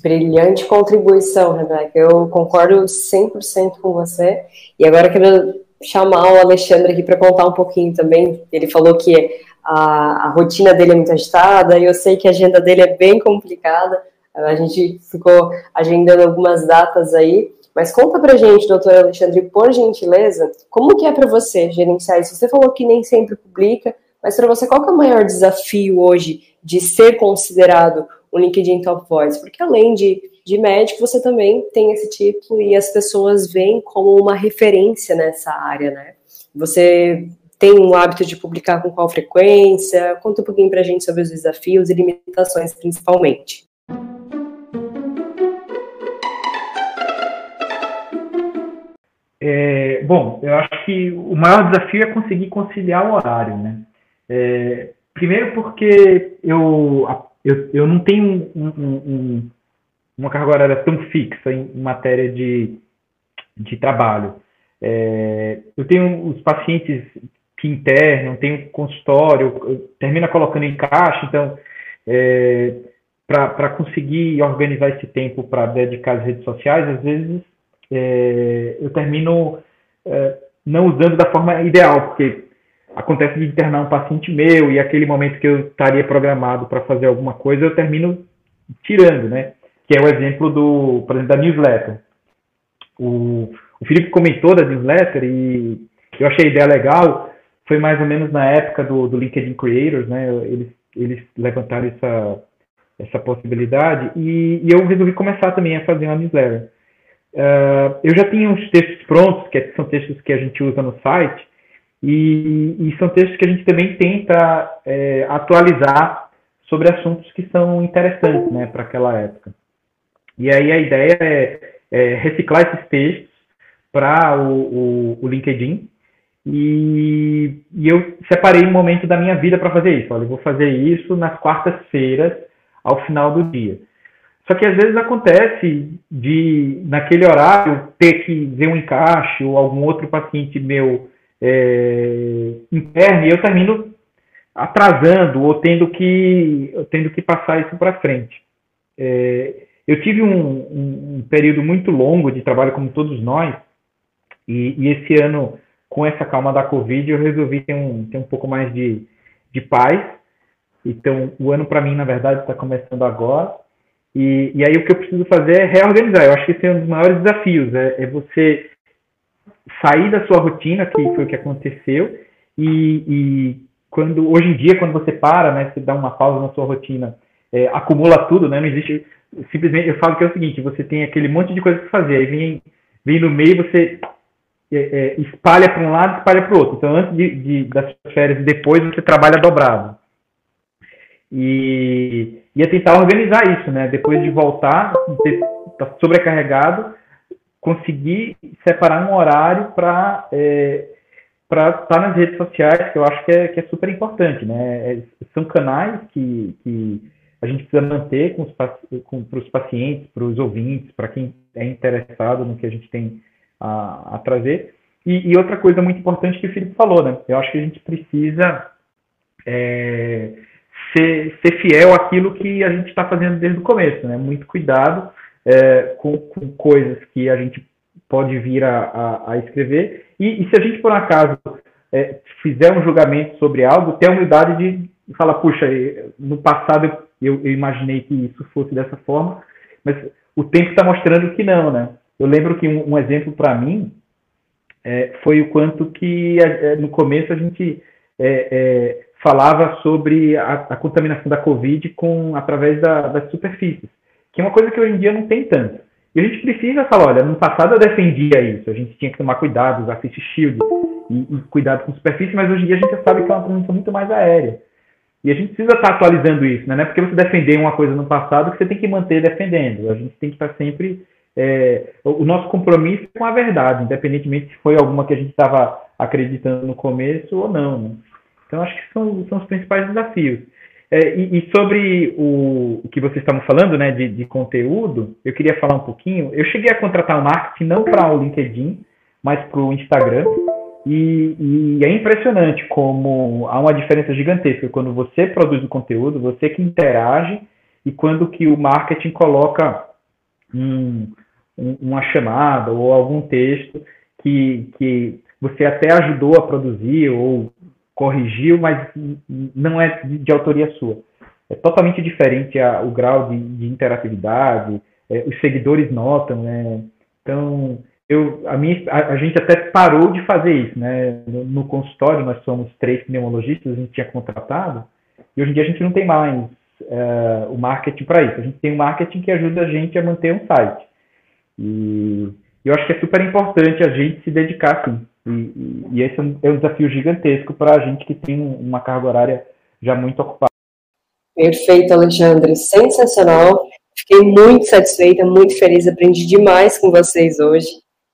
Brilhante contribuição, Rebeca. Eu concordo 100% com você. E agora quero chamar o Alexandre aqui para contar um pouquinho também. Ele falou que a, a rotina dele é muito agitada e eu sei que a agenda dele é bem complicada. A gente ficou agendando algumas datas aí. Mas conta pra gente, doutor Alexandre, por gentileza, como que é para você gerenciar isso? Você falou que nem sempre publica, mas para você, qual é o maior desafio hoje de ser considerado um LinkedIn Top Voice? Porque além de, de médico, você também tem esse título e as pessoas veem como uma referência nessa área, né? Você tem o hábito de publicar com qual frequência? Conta um pouquinho para a gente sobre os desafios e limitações, principalmente. É, bom, eu acho que o maior desafio é conseguir conciliar o horário, né? É, primeiro porque eu, eu, eu não tenho um, um, um, uma carga horária tão fixa em matéria de, de trabalho. É, eu tenho os pacientes que internam, tenho consultório, termina colocando em caixa, então é, para conseguir organizar esse tempo para dedicar às redes sociais, às vezes é, eu termino é, não usando da forma ideal, porque acontece de internar um paciente meu e aquele momento que eu estaria programado para fazer alguma coisa, eu termino tirando, né? Que é o exemplo do, por exemplo, da newsletter. O, o Felipe comentou da newsletter e eu achei a ideia legal. Foi mais ou menos na época do, do LinkedIn Creators, né? Eles, eles levantaram essa, essa possibilidade e, e eu resolvi começar também a fazer uma newsletter. Uh, eu já tinha uns textos prontos, que são textos que a gente usa no site, e, e são textos que a gente também tenta é, atualizar sobre assuntos que são interessantes né, para aquela época. E aí a ideia é, é reciclar esses textos para o, o, o, LinkedIn E, e, eu separei um momento da minha vida para fazer isso. Olha, eu vou fazer isso nas quartas-feiras, ao final do dia. Só que às vezes acontece de, naquele horário, ter que ver um encaixe ou algum outro paciente meu é, interno e eu termino atrasando ou tendo que, tendo que passar isso para frente. É, eu tive um, um, um, período muito longo de trabalho, como todos nós, e, e, esse ano, com essa calma da Covid, eu resolvi ter um, ter um pouco mais de, de paz. Então, o ano para mim, na verdade, está começando agora. E, e, aí o que eu preciso fazer é reorganizar. Eu acho que esse é um dos maiores desafios, é, é você sair da sua rotina, que foi o que aconteceu, e, e, quando hoje em dia, quando você para, né, você dá uma pausa na sua rotina, é, acumula tudo, né, não existe, simplesmente, eu falo que é o seguinte, você tem aquele monte de coisa para fazer, aí vem, vem no meio, você é, é, espalha para um lado, espalha para o outro. Então, antes de, de, das férias e depois, você trabalha dobrado. E ia é tentar organizar isso, né? Depois de voltar, tá sobrecarregado, conseguir separar um horário para é, para estar tá nas redes sociais, que eu acho que é, que é super importante, né? É, são canais que, que a gente precisa manter com os, com, pacientes, para os ouvintes, para quem é interessado no que a gente tem a, a trazer. E, e, outra coisa muito importante que o Felipe falou, né? Eu acho que a gente precisa é, ser, ser fiel àquilo que a gente está fazendo desde o começo, né? Muito cuidado é, com, com, coisas que a gente pode vir a, a, a escrever. E, e, se a gente, por um acaso, é, fizer um julgamento sobre algo, ter a humildade de falar, puxa, no passado eu, eu imaginei que isso fosse dessa forma, mas o tempo está mostrando que não, né? Eu lembro que um, um exemplo para mim é, foi o quanto que é, no começo a gente é, é, falava sobre a, a, contaminação da Covid com, através da, das superfícies que é uma coisa que hoje em dia não tem tanto. E a gente precisa falar, olha, no passado eu defendia isso, a gente tinha que tomar cuidado, usar face shield e, e cuidado com superfície, mas hoje em dia a gente sabe que é uma transmissão muito mais aérea. E a gente precisa estar atualizando isso, né? Não é porque você defender uma coisa no passado que você tem que manter defendendo. A gente tem que estar sempre. É, o nosso compromisso com a verdade, independentemente se foi alguma que a gente estava acreditando no começo ou não. Né? Então, acho que são, são os principais desafios. É, e, e, sobre o, o, que vocês estavam falando, né, de, de, conteúdo, eu queria falar um pouquinho. Eu cheguei a contratar o um marketing não para o LinkedIn, mas para o Instagram. E, e, é impressionante como há uma diferença gigantesca quando você produz o conteúdo, você que interage, e quando que o marketing coloca um, um, uma chamada ou algum texto que, que você até ajudou a produzir ou corrigiu, mas não é de, autoria sua. É totalmente diferente a, o grau de, de interatividade, é, os seguidores notam, né? Então, eu, a, minha, a, a, gente até parou de fazer isso, né? No, no, consultório, nós somos três pneumologistas, a gente tinha contratado, e hoje em dia a gente não tem mais é, o marketing para isso. A gente tem um marketing que ajuda a gente a manter um site. E eu acho que é super importante a gente se dedicar, sim. E, e, esse é um desafio gigantesco para a gente que tem uma carga horária já muito ocupada. Perfeito, Alexandre. Sensacional. Fiquei muito satisfeita, muito feliz. Aprendi demais com vocês hoje.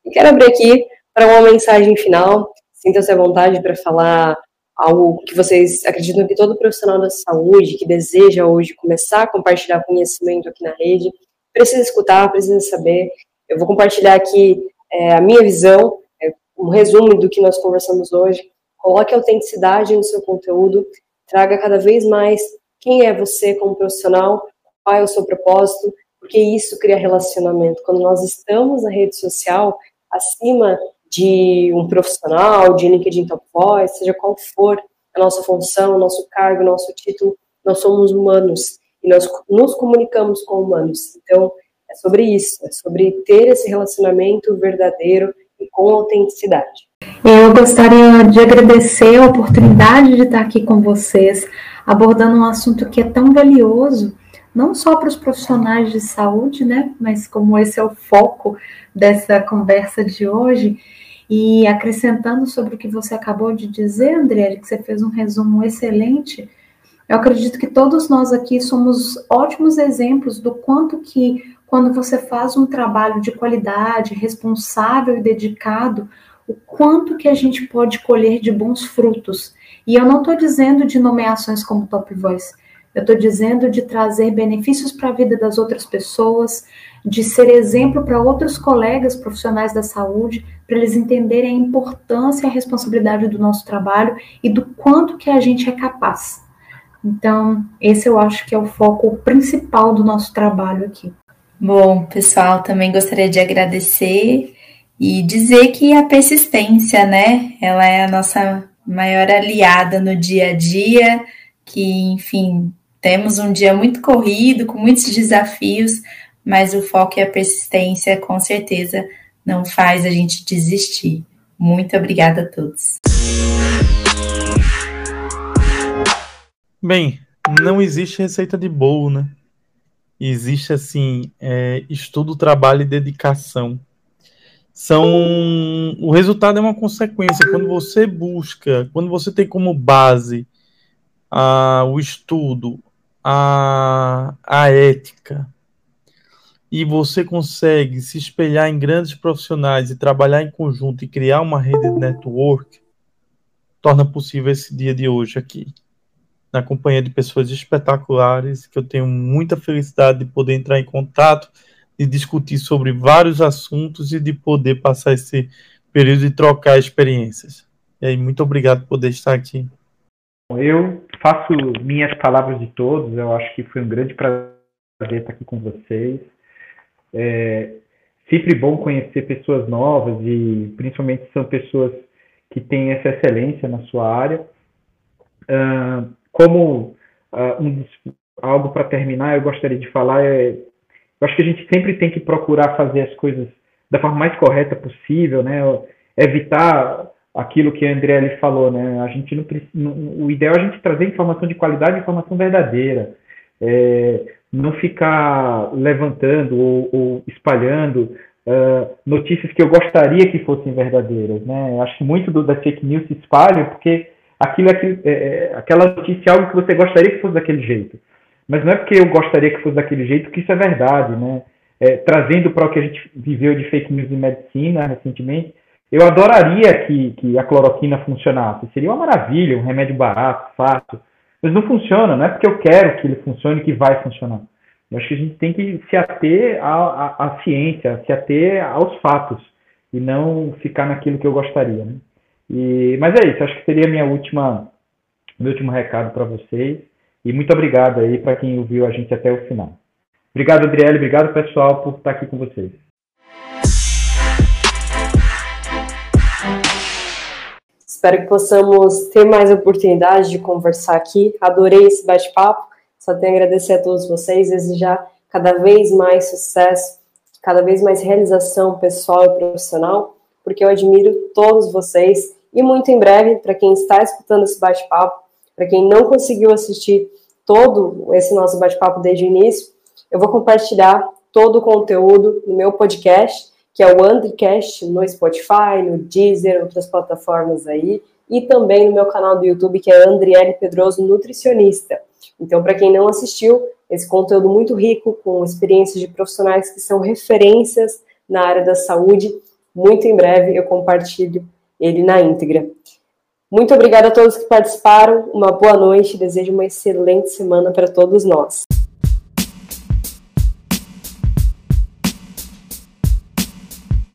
E quero abrir aqui para uma mensagem final. Sintam-se à vontade para falar algo que vocês acreditam que todo profissional da saúde que deseja hoje começar a compartilhar conhecimento aqui na rede precisa escutar, precisa saber. Eu vou compartilhar aqui é, a minha visão um resumo do que nós conversamos hoje. Coloque autenticidade no seu conteúdo, traga cada vez mais quem é você como profissional, qual é o seu propósito, porque isso cria relacionamento. Quando nós estamos na rede social, acima de um profissional, de LinkedIn Top Voice, seja qual for a nossa função, nosso cargo, nosso título, nós somos humanos e nós nos comunicamos com humanos. Então, é sobre isso, é sobre ter esse relacionamento verdadeiro e com autenticidade. Eu gostaria de agradecer a oportunidade de estar aqui com vocês, abordando um assunto que é tão valioso, não só para os profissionais de saúde, né, mas como esse é o foco dessa conversa de hoje, e acrescentando sobre o que você acabou de dizer, André, que você fez um resumo excelente, eu acredito que todos nós aqui somos ótimos exemplos do quanto que quando você faz um trabalho de qualidade, responsável e dedicado, o quanto que a gente pode colher de bons frutos. E eu não estou dizendo de nomeações como Top Voice, eu estou dizendo de trazer benefícios para a vida das outras pessoas, de ser exemplo para outros colegas profissionais da saúde, para eles entenderem a importância e a responsabilidade do nosso trabalho e do quanto que a gente é capaz. Então, esse eu acho que é o foco principal do nosso trabalho aqui. Bom, pessoal, também gostaria de agradecer e dizer que a persistência, né, ela é a nossa maior aliada no dia a dia, que, enfim, temos um dia muito corrido, com muitos desafios, mas o foco e a persistência, com certeza, não faz a gente desistir. Muito obrigada a todos. Bem, não existe receita de bolo, né? Existe, assim, é, estudo, trabalho e dedicação. São. O resultado é uma consequência. Quando você busca, quando você tem como base ah, o estudo, a, a ética e você consegue se espelhar em grandes profissionais e trabalhar em conjunto e criar uma rede de network, torna possível esse dia de hoje aqui, na companhia de pessoas espetaculares, que eu tenho muita felicidade de poder entrar em contato, de discutir sobre vários assuntos e de poder passar esse período de trocar experiências. E aí, muito obrigado por poder estar aqui. Eu faço minhas palavras de todos, eu acho que foi um grande prazer estar aqui com vocês. É sempre bom conhecer pessoas novas e principalmente são pessoas que têm essa excelência na sua área. Uh, como uh, um, algo para terminar, eu gostaria de falar é, eu acho que a gente sempre tem que procurar fazer as coisas da forma mais correta possível, né? Evitar aquilo que a André falou, né? A gente não, o ideal é a gente trazer informação de qualidade, informação verdadeira, é, não ficar levantando ou, ou espalhando uh, notícias que eu gostaria que fossem verdadeiras, né? Acho que muito do, da fake news se espalha porque aquilo é, é, é, aquela notícia é algo que você gostaria que fosse daquele jeito, mas não é porque eu gostaria que fosse daquele jeito que isso é verdade, né? É, trazendo para o que a gente viveu de fake news em medicina recentemente, eu adoraria que, que a cloroquina funcionasse. Seria uma maravilha, um remédio barato, fácil. Mas não funciona, não é porque eu quero que ele funcione que vai funcionar. Eu acho que a gente tem que se ater à, à, à ciência, se ater aos fatos e não ficar naquilo que eu gostaria. Né? E, mas é isso, acho que seria minha última, meu último recado para vocês. E muito obrigado aí para quem ouviu a gente até o final. Obrigado, Adriele, obrigado pessoal por estar aqui com vocês. Espero que possamos ter mais oportunidade de conversar aqui. Adorei esse bate-papo. Só tenho a agradecer a todos vocês, desejar cada vez mais sucesso, cada vez mais realização pessoal e profissional, porque eu admiro todos vocês. E muito em breve, para quem está escutando esse bate-papo, para quem não conseguiu assistir todo esse nosso bate-papo desde o início, eu vou compartilhar todo o conteúdo no meu podcast que é o Andricast no Spotify, no Deezer, outras plataformas aí, e também no meu canal do YouTube, que é Andriele Pedroso Nutricionista. Então, para quem não assistiu, esse conteúdo muito rico, com experiências de profissionais que são referências na área da saúde, muito em breve eu compartilho ele na íntegra. Muito obrigada a todos que participaram, uma boa noite, desejo uma excelente semana para todos nós.